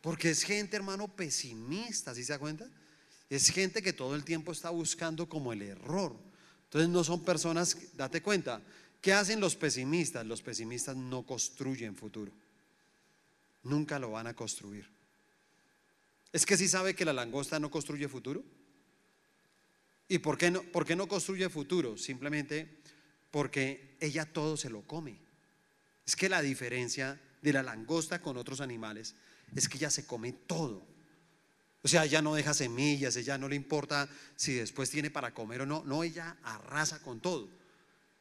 Porque es gente, hermano, pesimista, ¿sí se da cuenta? Es gente que todo el tiempo está buscando como el error. Entonces no son personas, date cuenta, ¿qué hacen los pesimistas? Los pesimistas no construyen futuro. Nunca lo van a construir. Es que si sabe que la langosta no construye futuro. ¿Y por qué no, por qué no construye futuro? Simplemente porque ella todo se lo come. Es que la diferencia de la langosta con otros animales es que ella se come todo. O sea, ella no deja semillas, ella no le importa si después tiene para comer o no. No, ella arrasa con todo.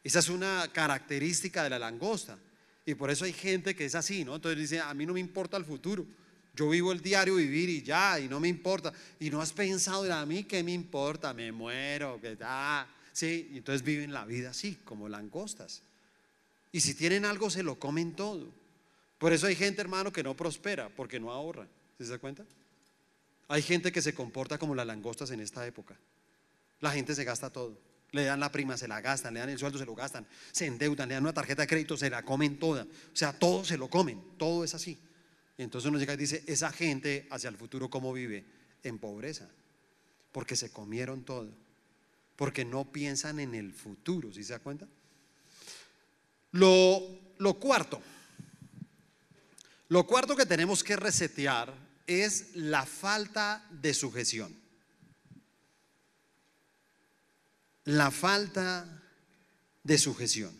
Esa es una característica de la langosta. Y por eso hay gente que es así, ¿no? Entonces dice, a mí no me importa el futuro. Yo vivo el diario vivir y ya, y no me importa. Y no has pensado en a mí qué me importa, me muero, que da. Sí, y entonces viven la vida así, como langostas. Y si tienen algo, se lo comen todo. Por eso hay gente, hermano, que no prospera, porque no ahorra. ¿Se da cuenta? Hay gente que se comporta como las langostas en esta época. La gente se gasta todo. Le dan la prima, se la gastan, le dan el sueldo, se lo gastan, se endeudan, le dan una tarjeta de crédito, se la comen toda. O sea, todo se lo comen, todo es así. Y entonces uno llega y dice, esa gente hacia el futuro, ¿cómo vive? En pobreza, porque se comieron todo porque no piensan en el futuro, ¿sí se da cuenta? Lo, lo cuarto, lo cuarto que tenemos que resetear es la falta de sujeción. La falta de sujeción.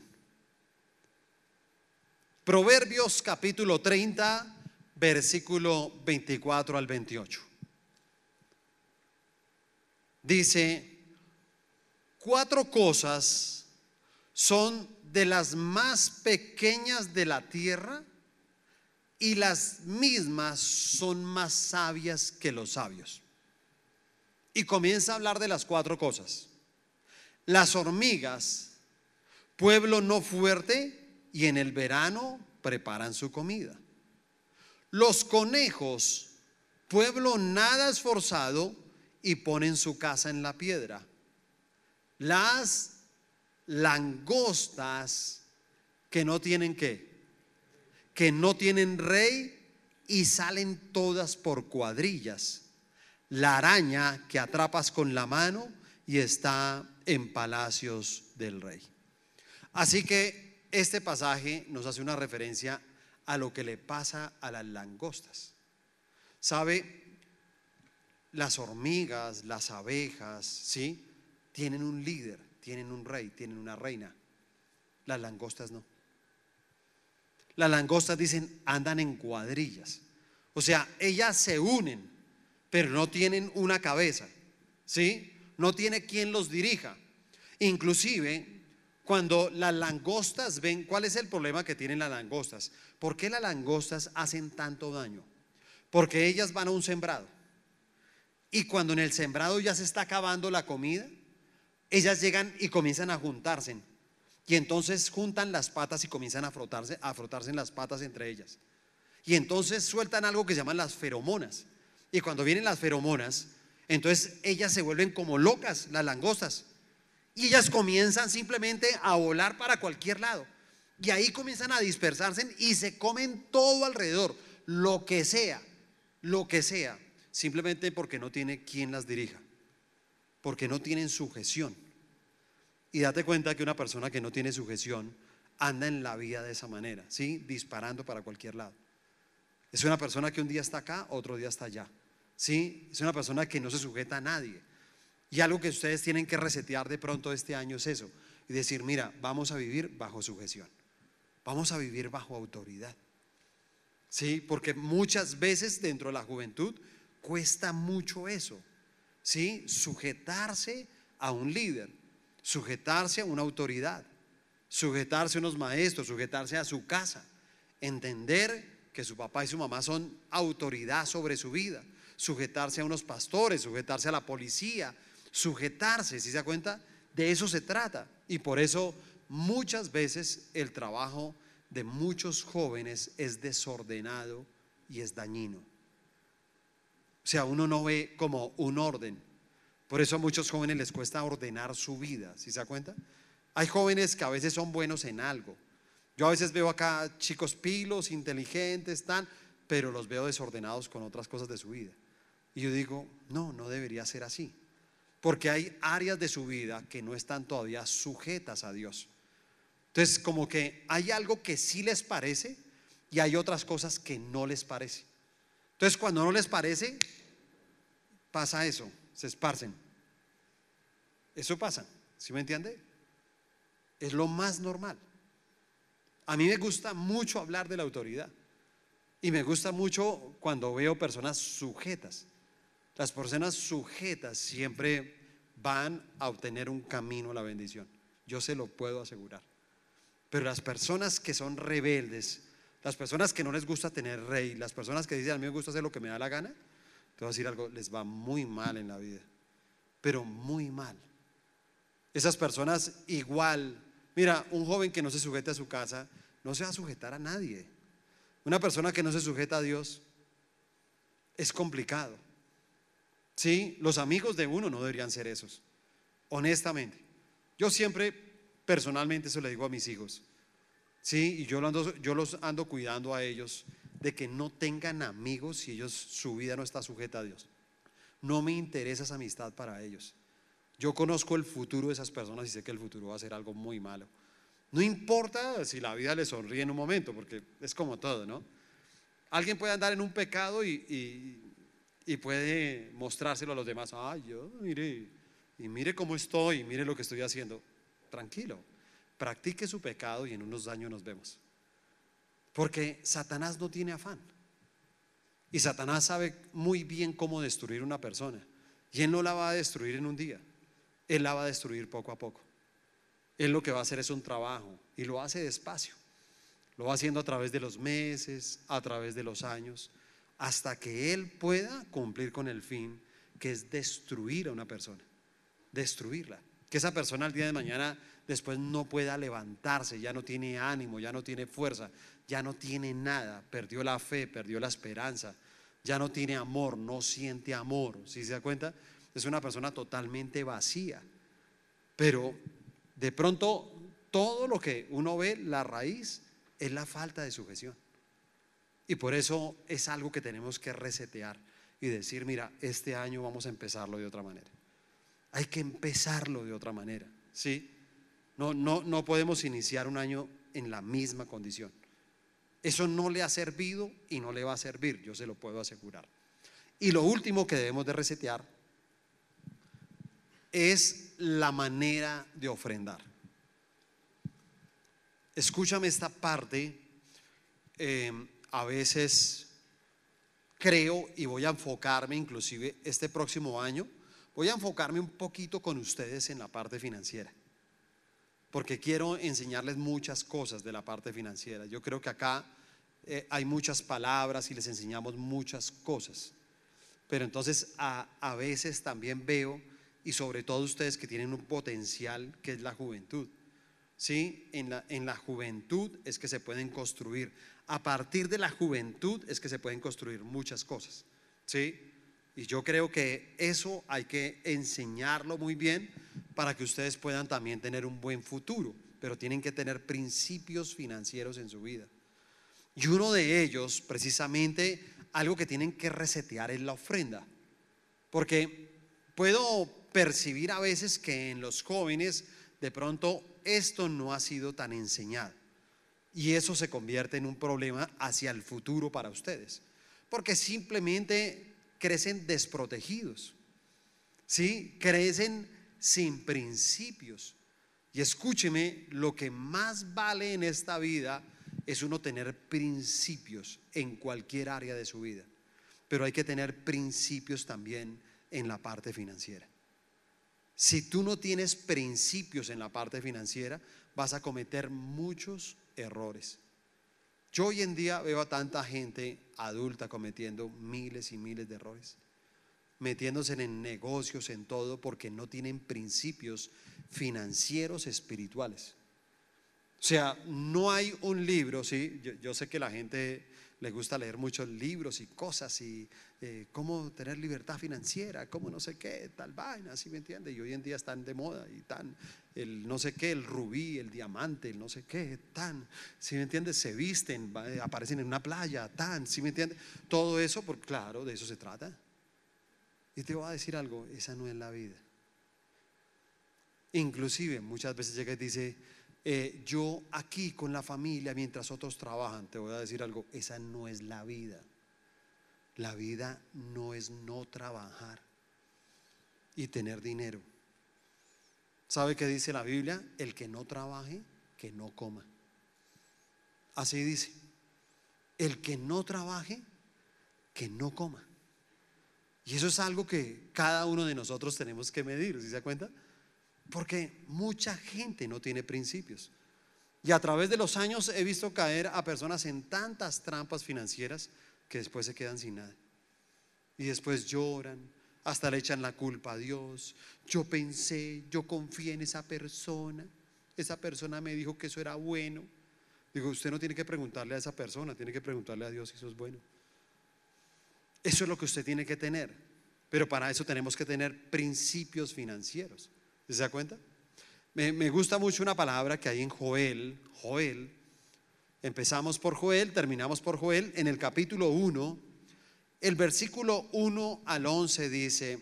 Proverbios capítulo 30, versículo 24 al 28. Dice, cuatro cosas son de las más pequeñas de la tierra y las mismas son más sabias que los sabios. Y comienza a hablar de las cuatro cosas. Las hormigas, pueblo no fuerte y en el verano preparan su comida. Los conejos, pueblo nada esforzado y ponen su casa en la piedra. Las langostas que no tienen qué, que no tienen rey y salen todas por cuadrillas. la araña que atrapas con la mano y está en palacios del rey. Así que este pasaje nos hace una referencia a lo que le pasa a las langostas. ¿Sabe? Las hormigas, las abejas, ¿sí? Tienen un líder, tienen un rey, tienen una reina. Las langostas no. Las langostas dicen, andan en cuadrillas. O sea, ellas se unen, pero no tienen una cabeza, ¿sí? No tiene quien los dirija. Inclusive, cuando las langostas ven, ¿cuál es el problema que tienen las langostas? ¿Por qué las langostas hacen tanto daño? Porque ellas van a un sembrado. Y cuando en el sembrado ya se está acabando la comida, ellas llegan y comienzan a juntarse. Y entonces juntan las patas y comienzan a frotarse, a frotarse las patas entre ellas. Y entonces sueltan algo que llaman las feromonas. Y cuando vienen las feromonas, entonces ellas se vuelven como locas, las langostas. Y ellas comienzan simplemente a volar para cualquier lado. Y ahí comienzan a dispersarse y se comen todo alrededor, lo que sea, lo que sea, simplemente porque no tiene quien las dirija, porque no tienen sujeción. Y date cuenta que una persona que no tiene sujeción anda en la vida de esa manera, ¿sí? Disparando para cualquier lado. Es una persona que un día está acá, otro día está allá. ¿Sí? Es una persona que no se sujeta a nadie. Y algo que ustedes tienen que resetear de pronto este año es eso. Y decir, mira, vamos a vivir bajo sujeción. Vamos a vivir bajo autoridad. ¿Sí? Porque muchas veces dentro de la juventud cuesta mucho eso. ¿Sí? Sujetarse a un líder, sujetarse a una autoridad, sujetarse a unos maestros, sujetarse a su casa, entender que su papá y su mamá son autoridad sobre su vida, sujetarse a unos pastores, sujetarse a la policía, sujetarse, si se da cuenta, de eso se trata. Y por eso muchas veces el trabajo de muchos jóvenes es desordenado y es dañino. O sea, uno no ve como un orden. Por eso a muchos jóvenes les cuesta ordenar su vida, si se da cuenta? Hay jóvenes que a veces son buenos en algo. Yo a veces veo acá chicos pilos, inteligentes, están, pero los veo desordenados con otras cosas de su vida. Y yo digo, no, no debería ser así. Porque hay áreas de su vida que no están todavía sujetas a Dios. Entonces, como que hay algo que sí les parece y hay otras cosas que no les parece. Entonces, cuando no les parece, pasa eso, se esparcen. Eso pasa, ¿sí me entiende? Es lo más normal. A mí me gusta mucho hablar de la autoridad y me gusta mucho cuando veo personas sujetas. Las personas sujetas siempre van a obtener un camino a la bendición. Yo se lo puedo asegurar. Pero las personas que son rebeldes, las personas que no les gusta tener rey, las personas que dicen a mí me gusta hacer lo que me da la gana, te voy a decir algo, les va muy mal en la vida. Pero muy mal. Esas personas igual, mira, un joven que no se sujeta a su casa, no se va a sujetar a nadie. Una persona que no se sujeta a Dios es complicado. Sí, los amigos de uno no deberían ser esos, honestamente. Yo siempre, personalmente, eso le digo a mis hijos. Sí, y yo, yo los ando cuidando a ellos de que no tengan amigos si ellos su vida no está sujeta a Dios. No me interesa esa amistad para ellos. Yo conozco el futuro de esas personas y sé que el futuro va a ser algo muy malo. No importa si la vida les sonríe en un momento, porque es como todo, ¿no? Alguien puede andar en un pecado y puede mostrárselo a los demás. Ay, yo, mire, y mire cómo estoy, mire lo que estoy haciendo. Tranquilo, practique su pecado y en unos años nos vemos. Porque Satanás no tiene afán. Y Satanás sabe muy bien cómo destruir una persona. Y él no la va a destruir en un día. Él la va a destruir poco a poco. Él lo que va a hacer es un trabajo y lo hace despacio. Lo va haciendo a través de los meses, a través de los años hasta que Él pueda cumplir con el fin, que es destruir a una persona, destruirla. Que esa persona al día de mañana después no pueda levantarse, ya no tiene ánimo, ya no tiene fuerza, ya no tiene nada, perdió la fe, perdió la esperanza, ya no tiene amor, no siente amor. Si se da cuenta? Es una persona totalmente vacía. Pero de pronto todo lo que uno ve, la raíz, es la falta de sujeción. Y por eso es algo que tenemos que resetear. y decir, mira, este año vamos a empezarlo de otra manera. Hay que empezarlo de otra manera, ¿sí? No, no, no podemos iniciar un año en la misma condición. Eso no le ha servido y no le va a servir, yo se lo puedo asegurar. Y lo último que debemos de resetear es la manera de ofrendar. Escúchame esta parte, eh, a veces creo y voy a enfocarme inclusive este próximo año, voy a enfocarme un poquito con ustedes en la parte financiera, porque quiero enseñarles muchas cosas de la parte financiera. Yo creo que acá eh, hay muchas palabras y les enseñamos muchas cosas, pero entonces a, a veces también veo, y sobre todo ustedes que tienen un potencial que es la juventud, ¿sí? En la, en la juventud es que se pueden construir a partir de la juventud es que se pueden construir muchas cosas. ¿Sí? Y yo creo que eso hay que enseñarlo muy bien para que ustedes puedan también tener un buen futuro, pero tienen que tener principios financieros en su vida. Y uno de ellos, precisamente, algo que tienen que resetear es la ofrenda. Porque puedo percibir a veces que en los jóvenes de pronto esto no ha sido tan enseñado. Y eso se convierte en un problema hacia el futuro para ustedes. Porque simplemente crecen desprotegidos. ¿Sí? Crecen sin principios. Y escúcheme, lo que más vale en esta vida es uno tener principios en cualquier área de su vida. Pero hay que tener principios también en la parte financiera. Si tú no tienes principios en la parte financiera, vas a cometer muchos errores. Yo hoy en día veo a tanta gente adulta cometiendo miles y miles de errores, metiéndose en negocios, en todo, porque no tienen principios financieros espirituales. O sea, no hay un libro, sí, yo, sé que la gente le gusta leer muchos libros y cosas y eh, cómo tener libertad financiera, cómo no sé qué, tal vaina, ¿sí me entiende? Y hoy en día están de moda y tan, el no sé qué, el rubí, el diamante, el no sé qué, tan, ¿sí me entiende? Se visten, eh, aparecen en una playa, tan, ¿sí me entiende? Todo eso, porque claro, de eso se trata. Y te voy a decir algo, esa no es la vida. Inclusive muchas veces llega y dice, eh, yo aquí con la familia mientras otros trabajan, te voy a decir algo, esa no es la vida. La vida no es no trabajar y tener dinero. ¿Sabe qué dice la Biblia? El que no trabaje, que no coma. Así dice. El que no trabaje, que no coma. Y eso es algo que cada uno de nosotros tenemos que medir, ¿sí se da cuenta? Porque mucha gente no tiene principios. Y a través de los años he visto caer a personas en tantas trampas financieras que después se quedan sin nada. Y después lloran, hasta le echan la culpa a Dios. Yo pensé, yo confié en esa persona. Esa persona me dijo que eso era bueno. Digo, usted no tiene que preguntarle a esa persona, tiene que preguntarle a Dios si eso es bueno. Eso es lo que usted tiene que tener. Pero para eso tenemos que tener principios financieros. ¿Se da cuenta? Me, gusta mucho una palabra que hay en Joel, Joel. Empezamos por Joel, terminamos por Joel. En el capítulo 1, el versículo 1 al 11 dice,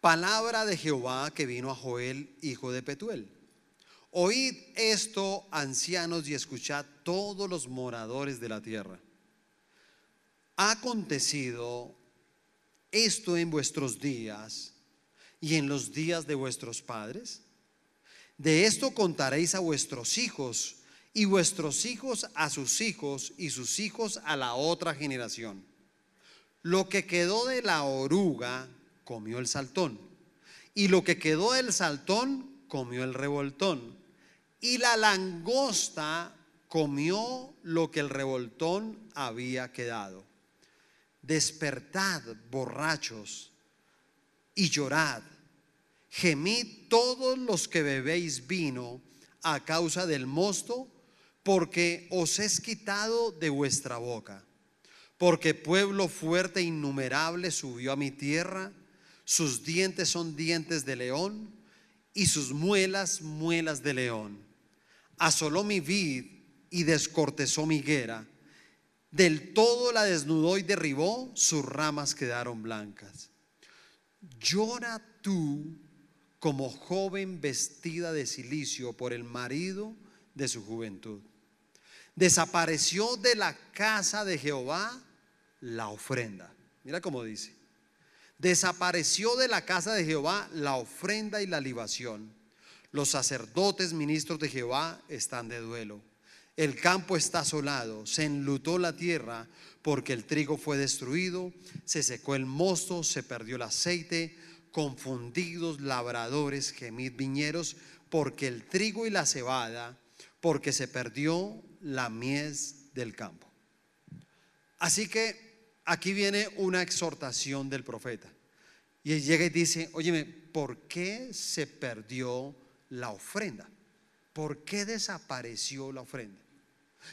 palabra de Jehová que vino a Joel, hijo de Petuel. Oíd esto, ancianos, y escuchad todos los moradores de la tierra. Ha acontecido esto en vuestros días y en los días de vuestros padres? De esto contaréis a vuestros hijos y vuestros hijos a sus hijos y sus hijos a la otra generación. Lo que quedó de la oruga comió el saltón y lo que quedó del saltón comió el revoltón y la langosta comió lo que el revoltón había quedado. Despertad, borrachos, y llorad. Gemid todos los que bebéis vino a causa del mosto, porque os es quitado de vuestra boca. Porque pueblo fuerte e innumerable subió a mi tierra, sus dientes son dientes de león y sus muelas muelas de león. Asoló mi vid y descortezó mi higuera Del todo la desnudó y derribó, sus ramas quedaron blancas. Llora tú como joven vestida de silicio por el marido de su juventud. Desapareció de la casa de Jehová la ofrenda. Mira cómo dice. Desapareció de la casa de Jehová la ofrenda y la libación. Los sacerdotes ministros de Jehová están de duelo. El campo está asolado, se enlutó la tierra porque el trigo fue destruido, se secó el mosto, se perdió el aceite, confundidos labradores, gemid viñeros, porque el trigo y la cebada, porque se perdió la mies del campo. Así que aquí viene una exhortación del profeta. Y él llega y dice, óyeme, ¿por qué se perdió la ofrenda? ¿Por qué desapareció la ofrenda?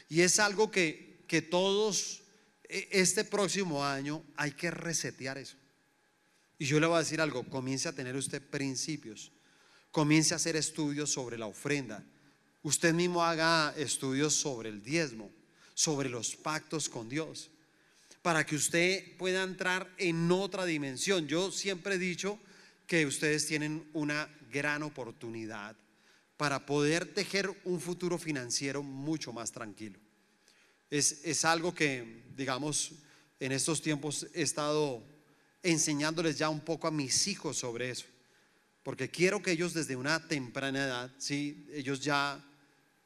Y es algo que, que todos, e, este próximo año, hay que resetear eso. Y yo le voy a decir algo, comience a tener usted principios, comience a hacer estudios sobre la ofrenda, usted mismo haga estudios sobre el diezmo, sobre los pactos con Dios, para que usted pueda entrar en otra dimensión. Yo siempre he dicho que ustedes tienen una gran oportunidad para poder tejer un futuro financiero mucho más tranquilo. Es, es algo que, digamos, en estos tiempos he estado enseñándoles ya un poco a mis hijos sobre eso. Porque quiero que ellos desde una temprana edad, ¿sí? ellos ya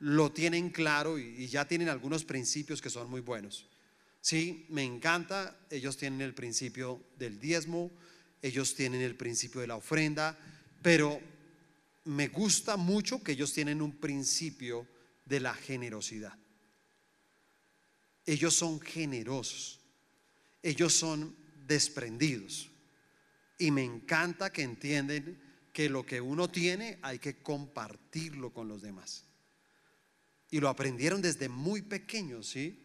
lo tienen claro y, ya tienen algunos principios que son muy buenos. Sí, me encanta, ellos tienen el principio del diezmo, ellos tienen el principio de la ofrenda, pero me gusta mucho que ellos tienen un principio de la generosidad. Ellos son generosos, ellos son desprendidos. Y me encanta que entienden que lo que uno tiene hay que compartirlo con los demás. Y lo aprendieron desde muy pequeños, ¿sí?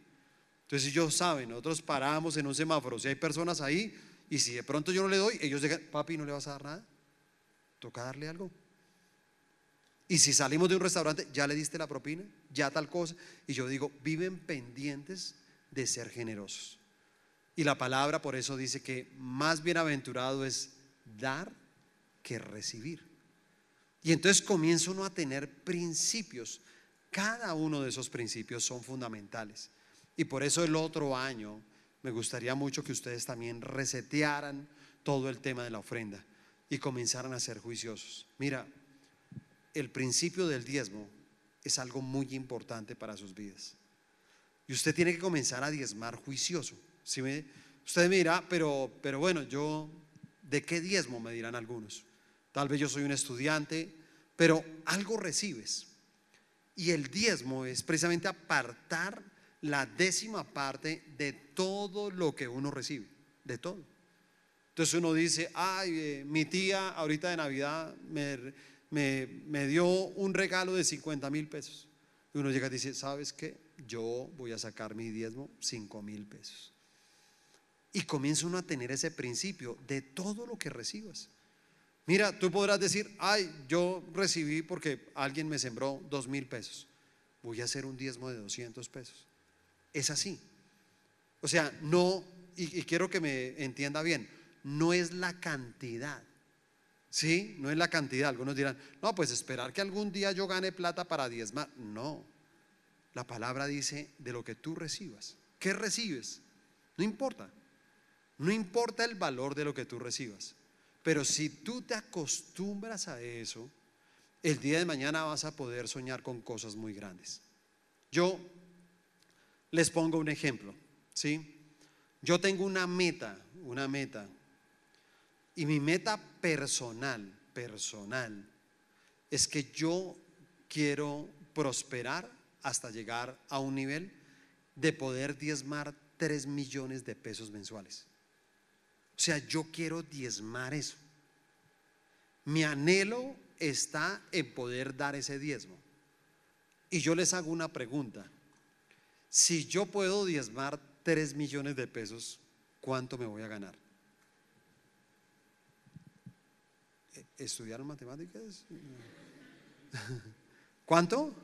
Entonces ellos saben, nosotros paramos en un semáforo, si hay personas ahí, y si de pronto yo no le doy, ellos digan, papi, ¿no le vas a dar nada? Toca darle algo. Y si salimos de un restaurante, ya le diste la propina, ya tal cosa. Y yo digo, viven pendientes de ser generosos. Y la palabra por eso dice que más bienaventurado es dar que recibir. Y entonces comienza uno a tener principios. Cada uno de esos principios son fundamentales. Y por eso el otro año me gustaría mucho que ustedes también resetearan todo el tema de la ofrenda y comenzaran a ser juiciosos. Mira, el principio del diezmo es algo muy importante para sus vidas. Y usted tiene que comenzar a diezmar juicioso. Si usted me dirá, pero, pero bueno, yo, ¿de qué diezmo? Me dirán algunos. Tal vez yo soy un estudiante, pero algo recibes. Y el diezmo es precisamente apartar la décima parte de todo lo que uno recibe, de todo. Entonces uno dice, ay, eh, mi tía ahorita de Navidad me, me, me dio un regalo de 50 mil pesos. Y uno llega y dice, ¿sabes qué? Yo voy a sacar mi diezmo 5 mil pesos. Y comienza uno a tener ese principio de todo lo que recibas. Mira, tú podrás decir, ay, yo recibí porque alguien me sembró dos mil pesos. Voy a hacer un diezmo de 200 pesos. Es así. O sea, no, y, y quiero que me entienda bien, no es la cantidad. ¿Sí? No es la cantidad. Algunos dirán, no, pues esperar que algún día yo gane plata para diezmar. No. La palabra dice de lo que tú recibas. ¿Qué recibes? No importa. No importa el valor de lo que tú recibas, pero si tú te acostumbras a eso, el día de mañana vas a poder soñar con cosas muy grandes. Yo les pongo un ejemplo, ¿sí? Yo tengo una meta, una meta, y mi meta personal, personal, es que yo quiero prosperar hasta llegar a un nivel de poder diezmar 3 millones de pesos mensuales. O sea, yo quiero diezmar eso. Mi anhelo está en poder dar ese diezmo. Y yo les hago una pregunta. Si yo puedo diezmar 3 millones de pesos, ¿cuánto me voy a ganar? ¿E-, ¿Estudiaron matemáticas? <laughs> ¿Cuánto?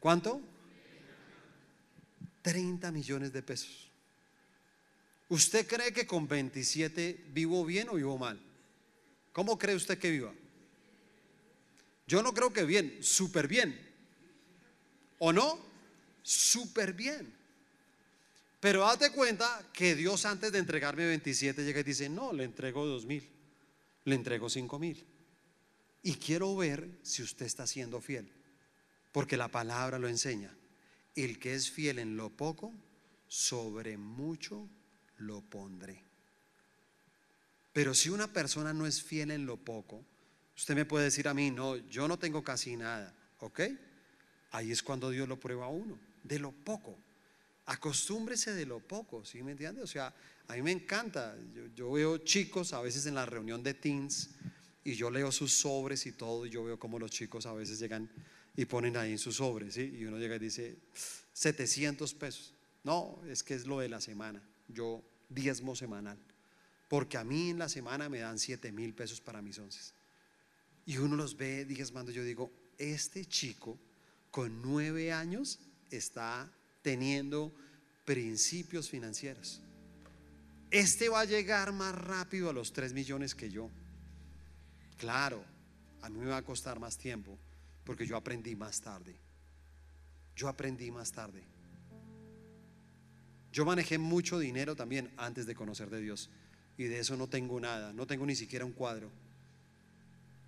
¿Cuánto? 30 millones de pesos. ¿Usted cree que con 27 vivo bien o vivo mal? ¿Cómo cree usted que viva? Yo no creo que bien, súper bien. ¿O no? Súper bien. Pero hazte cuenta que Dios antes de entregarme 27 llega y dice, no, le entrego 2 mil, le entrego 5 mil. Y quiero ver si usted está siendo fiel, porque la palabra lo enseña. El que es fiel en lo poco, sobre mucho lo pondré. Pero si una persona no es fiel en lo poco, usted me puede decir a mí, no, yo no tengo casi nada, ¿ok? Ahí es cuando Dios lo prueba a uno, de lo poco. Acostúmbrese de lo poco, ¿sí me entiende? O sea, a mí me encanta. Yo, veo chicos a veces en la reunión de teens y yo leo sus sobres y todo, y yo veo como los chicos a veces llegan y ponen ahí en sus sobres. Y uno llega y dice, 700 pesos. No, es que es lo de la semana. Yo diezmo semanal. Porque a mí en la semana me dan 7 mil pesos para mis once. Y uno los ve diezmando. Yo digo, este chico con nueve años está teniendo principios financieros. Este va a llegar más rápido a los 3 millones que yo. Claro, a mí me va a costar más tiempo porque yo aprendí más tarde. Yo aprendí más tarde. Yo manejé mucho dinero también antes de conocer de Dios y de eso no tengo nada, no tengo ni siquiera un cuadro.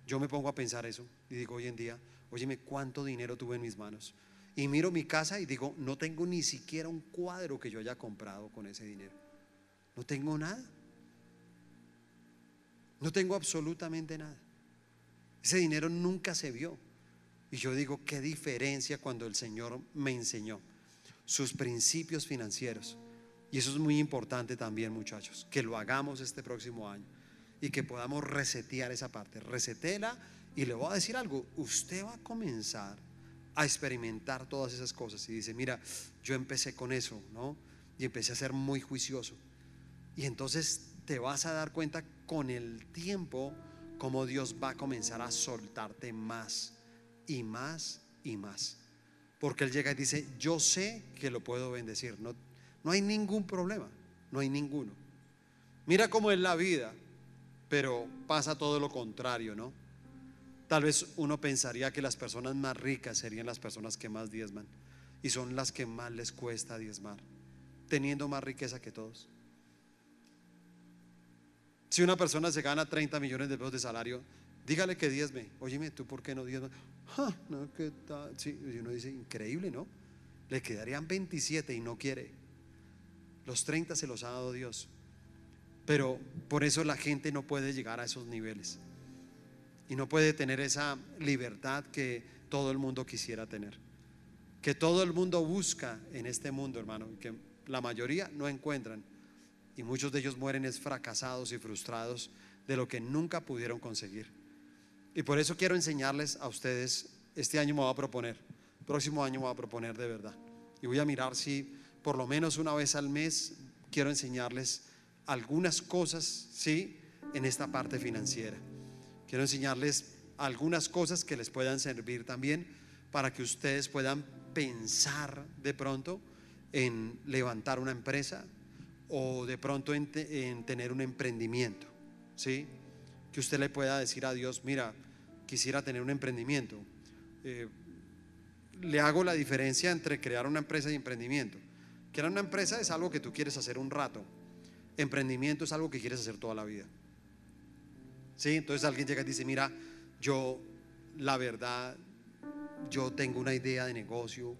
Yo me pongo a pensar eso y digo hoy en día, óyeme, ¿cuánto dinero tuve en mis manos? Y miro mi casa y digo, no tengo ni siquiera un cuadro que yo haya comprado con ese dinero. No tengo nada. No tengo absolutamente nada. Ese dinero nunca se vio. Y yo digo, qué diferencia cuando el Señor me enseñó sus principios financieros. Y eso es muy importante también, muchachos, que lo hagamos este próximo año y que podamos resetear esa parte. Resetela y le voy a decir algo, usted va a comenzar a experimentar todas esas cosas y dice, mira, yo empecé con eso, ¿no? Y empecé a ser muy juicioso. Y entonces te vas a dar cuenta con el tiempo cómo Dios va a comenzar a soltarte más y más y más. Porque Él llega y dice, yo sé que lo puedo bendecir. No, no hay ningún problema, no hay ninguno. Mira cómo es la vida, pero pasa todo lo contrario, ¿no? Tal vez uno pensaría que las personas más ricas serían las personas que más diezman y son las que más les cuesta diezmar, teniendo más riqueza que todos. Si una persona se gana 30 millones de pesos de salario, dígale que diezme. Óyeme, ¿tú por qué no diezmas? no, ¿qué tal? Sí, y uno dice, increíble, ¿no? Le quedarían 27 y no quiere. Los 30 se los ha dado Dios. Pero por eso la gente no puede llegar a esos niveles y no puede tener esa libertad que todo el mundo quisiera tener. Que todo el mundo busca en este mundo, hermano, que la mayoría no encuentran. Y muchos de ellos mueren es fracasados y frustrados de lo que nunca pudieron conseguir. Y por eso quiero enseñarles a ustedes, este año me voy a proponer, próximo año me voy a proponer de verdad. Y voy a mirar si por lo menos una vez al mes quiero enseñarles algunas cosas, ¿sí? En esta parte financiera. Quiero enseñarles algunas cosas que les puedan servir también para que ustedes puedan pensar de pronto en levantar una empresa o de pronto en, tener un emprendimiento. ¿sí? Que usted le pueda decir a Dios, mira, quisiera tener un emprendimiento. Eh, le hago la diferencia entre crear una empresa y emprendimiento. Crear una empresa es algo que tú quieres hacer un rato. Emprendimiento es algo que quieres hacer toda la vida. ¿Sí? Entonces alguien llega y dice, mira, yo, la verdad, yo tengo una idea de negocio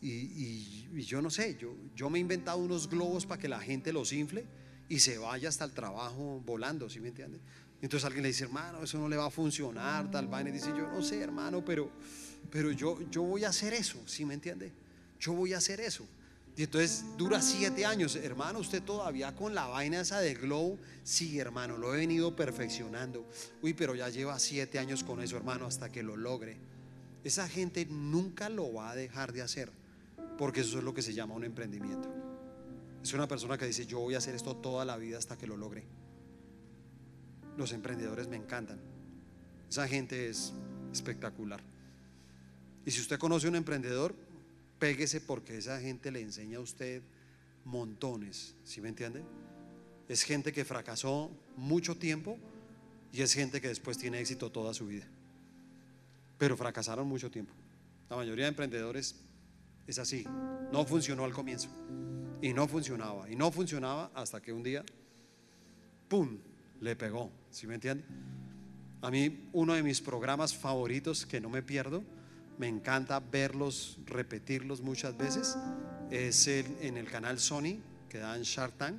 y, yo no sé, yo, yo me he inventado unos globos para que la gente los infle y se vaya hasta el trabajo volando, ¿sí me entiende? Entonces alguien le dice, hermano, eso no le va a funcionar, tal vaina. Y dice, yo no sé, hermano, pero, pero yo, yo voy a hacer eso, ¿sí me entiende? Yo voy a hacer eso. Y entonces dura siete años. Hermano, usted todavía con la vaina esa de glow. Sí, hermano, lo he venido perfeccionando. Uy, pero ya lleva siete años con eso, hermano, hasta que lo logre. Esa gente nunca lo va a dejar de hacer. Porque eso es lo que se llama un emprendimiento. Es una persona que dice, yo voy a hacer esto toda la vida hasta que lo logre. Los emprendedores me encantan. Esa gente es espectacular. Y si usted conoce a un emprendedor, péguese porque esa gente le enseña a usted montones, ¿sí me entiende? Es gente que fracasó mucho tiempo y es gente que después tiene éxito toda su vida. Pero fracasaron mucho tiempo. La mayoría de emprendedores es así. No funcionó al comienzo. Y no funcionaba. Y no funcionaba hasta que un día, ¡pum!, le pegó. ¿Sí me entiende? A mí uno de mis programas favoritos que no me pierdo, me encanta verlos, repetirlos muchas veces, es el, en el canal Sony que dan Shark Tank.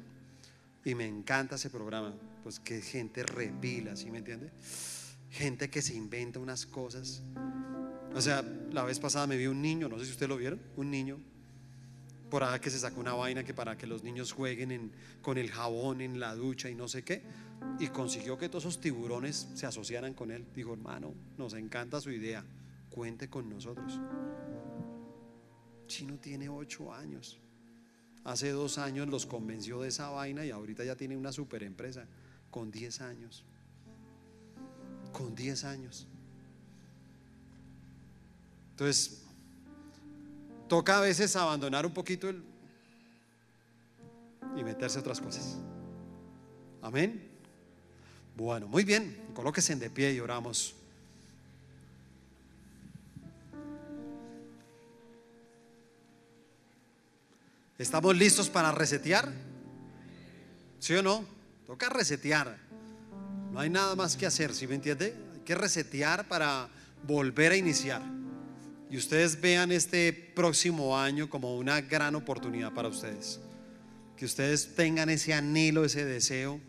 Y me encanta ese programa, pues que gente repila, ¿sí me entiende? Gente que se inventa unas cosas. O sea, la vez pasada me vi un niño, no sé si ustedes lo vieron, un niño por ahí que se sacó una vaina que para que los niños jueguen con el jabón en la ducha y no sé qué, y consiguió que todos esos tiburones se asociaran con él. Dijo, hermano, nos encanta su idea, cuente con nosotros. Chino tiene ocho años. Hace dos años los convenció de esa vaina y ahorita ya tiene una super empresa con diez años. Con diez años. Entonces, toca a veces abandonar un poquito el, y meterse a otras cosas. Amén. Bueno, muy bien. Colóquese en de pie y oramos. ¿Estamos listos para resetear? ¿Sí o no? Toca resetear. No hay nada más que hacer, ¿sí me entiende? Hay que resetear para volver a iniciar ustedes vean este próximo año como una gran oportunidad para ustedes. Que ustedes tengan ese anhelo, ese deseo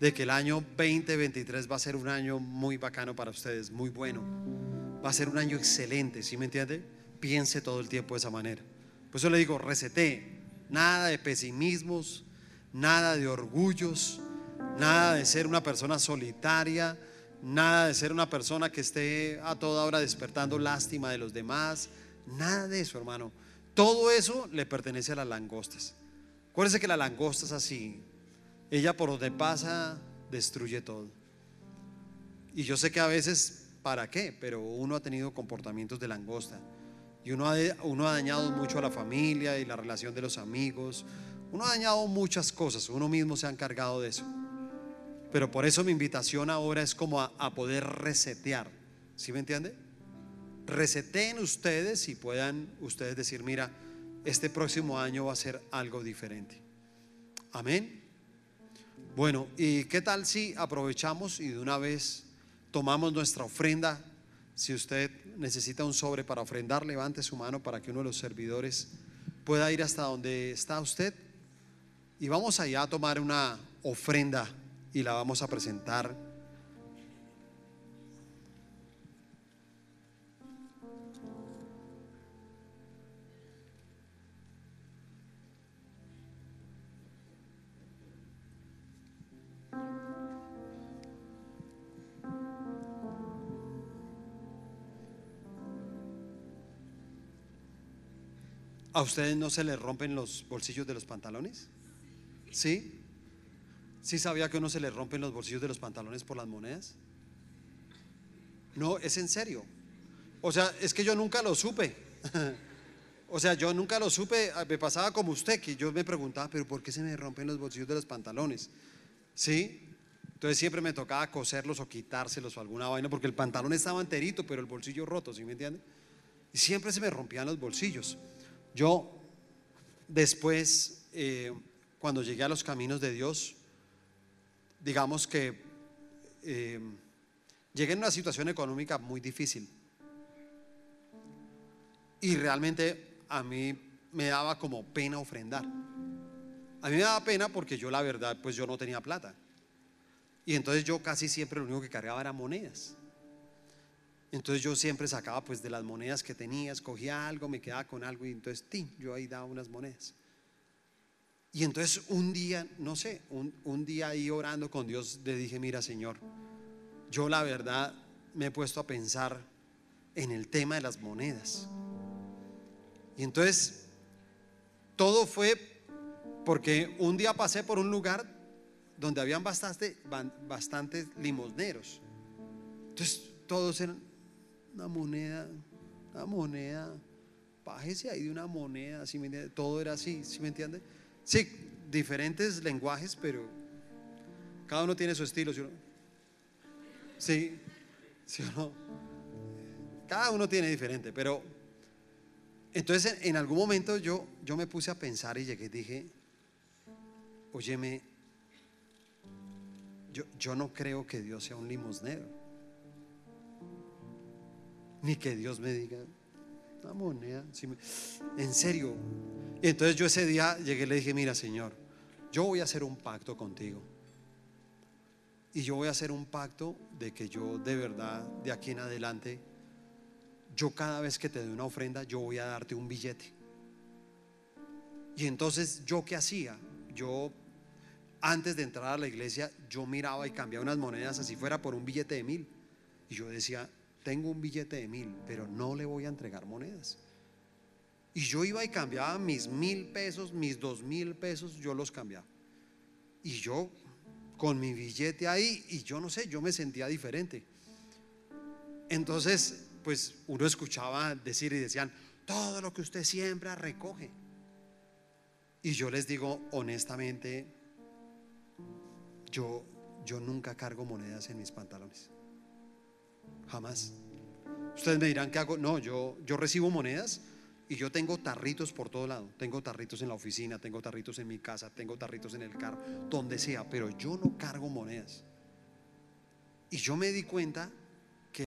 de que el año 2023 va a ser un año muy bacano para ustedes, muy bueno. Va a ser un año excelente, ¿sí me entiende? Piense todo el tiempo de esa manera. Por eso le digo, recete, nada de pesimismos, nada de orgullos, nada de ser una persona solitaria, Nada de ser una persona que esté a toda hora despertando lástima de los demás. Nada de eso, hermano. Todo eso le pertenece a las langostas. Acuérdense que la langosta es así. Ella por donde pasa destruye todo. Y yo sé que a veces, ¿para qué? Pero uno ha tenido comportamientos de langosta. Y uno ha, uno ha dañado mucho a la familia y la relación de los amigos. Uno ha dañado muchas cosas. Uno mismo se ha encargado de eso. Pero por eso mi invitación ahora es como a, poder resetear. ¿Sí me entiende? Reseten ustedes y puedan ustedes decir, mira, este próximo año va a ser algo diferente. Amén. Bueno, ¿y qué tal si aprovechamos y de una vez tomamos nuestra ofrenda? Si usted necesita un sobre para ofrendar, levante su mano para que uno de los servidores pueda ir hasta donde está usted. Y vamos allá a tomar una ofrenda y la vamos a presentar. ¿A ustedes no se les rompen los bolsillos de los pantalones? ¿Sí? ¿Sí sabía que uno se le rompen los bolsillos de los pantalones por las monedas? No, es en serio. O sea, es que yo nunca lo supe. <laughs> o sea, yo nunca lo supe. Ah, me pasaba como usted, que yo me preguntaba, pero ¿por qué se me rompen los bolsillos de los pantalones? ¿Sí? Entonces siempre me tocaba coserlos o quitárselos o alguna vaina, porque el pantalón estaba enterito, pero el bolsillo roto, ¿sí me entiende? Y siempre se me rompían los bolsillos. Yo, después, eh, cuando llegué a los caminos de Dios, digamos que eh, llegué en una situación económica muy difícil. Y realmente a mí me daba como pena ofrendar. A mí me daba pena porque yo la verdad, pues yo no tenía plata. Y entonces yo casi siempre lo único que cargaba eran monedas. Entonces yo siempre sacaba pues de las monedas que tenía, escogía algo, me quedaba con algo y entonces ti, yo ahí daba unas monedas. Y entonces un día, no sé, un, día ahí orando con Dios, le dije, mira Señor, yo la verdad me he puesto a pensar en el tema de las monedas. Y entonces todo fue porque un día pasé por un lugar donde habían bastante, bastantes limosneros. Entonces todos eran una moneda, una moneda, bájese ahí de una moneda, ¿sí me? Todo era así, ¿sí me entiende? Sí, diferentes lenguajes, pero cada uno tiene su estilo, ¿sí? Sí, ¿sí o no? Cada uno tiene diferente, pero entonces en, en algún momento yo, yo me puse a pensar y llegué y dije, óyeme, yo, yo no creo que Dios sea un limosnero, ni que Dios me diga, una moneda, sí me- en serio. Y entonces yo ese día llegué y le dije, mira Señor, yo voy a hacer un pacto contigo. Y yo voy a hacer un pacto de que yo de verdad, de aquí en adelante, yo cada vez que te doy una ofrenda, yo voy a darte un billete. Y entonces, ¿yo qué hacía? Yo, antes de entrar a la iglesia, yo miraba y cambiaba unas monedas así fuera por un billete de mil. Y yo decía, tengo un billete de mil, pero no le voy a entregar monedas. Y yo iba y cambiaba mis mil pesos, mis dos mil pesos, yo los cambiaba. Y yo con mi billete ahí, y yo no sé, yo me sentía diferente. Entonces, pues uno escuchaba decir y decían, todo lo que usted siembra recoge. Y yo les digo honestamente, yo, yo nunca cargo monedas en mis pantalones. Jamás. Ustedes me dirán, ¿qué hago? No, yo, yo recibo monedas y yo tengo tarritos por todo lado. Tengo tarritos en la oficina, tengo tarritos en mi casa, tengo tarritos en el carro, donde sea, pero yo no cargo monedas. Y yo me di cuenta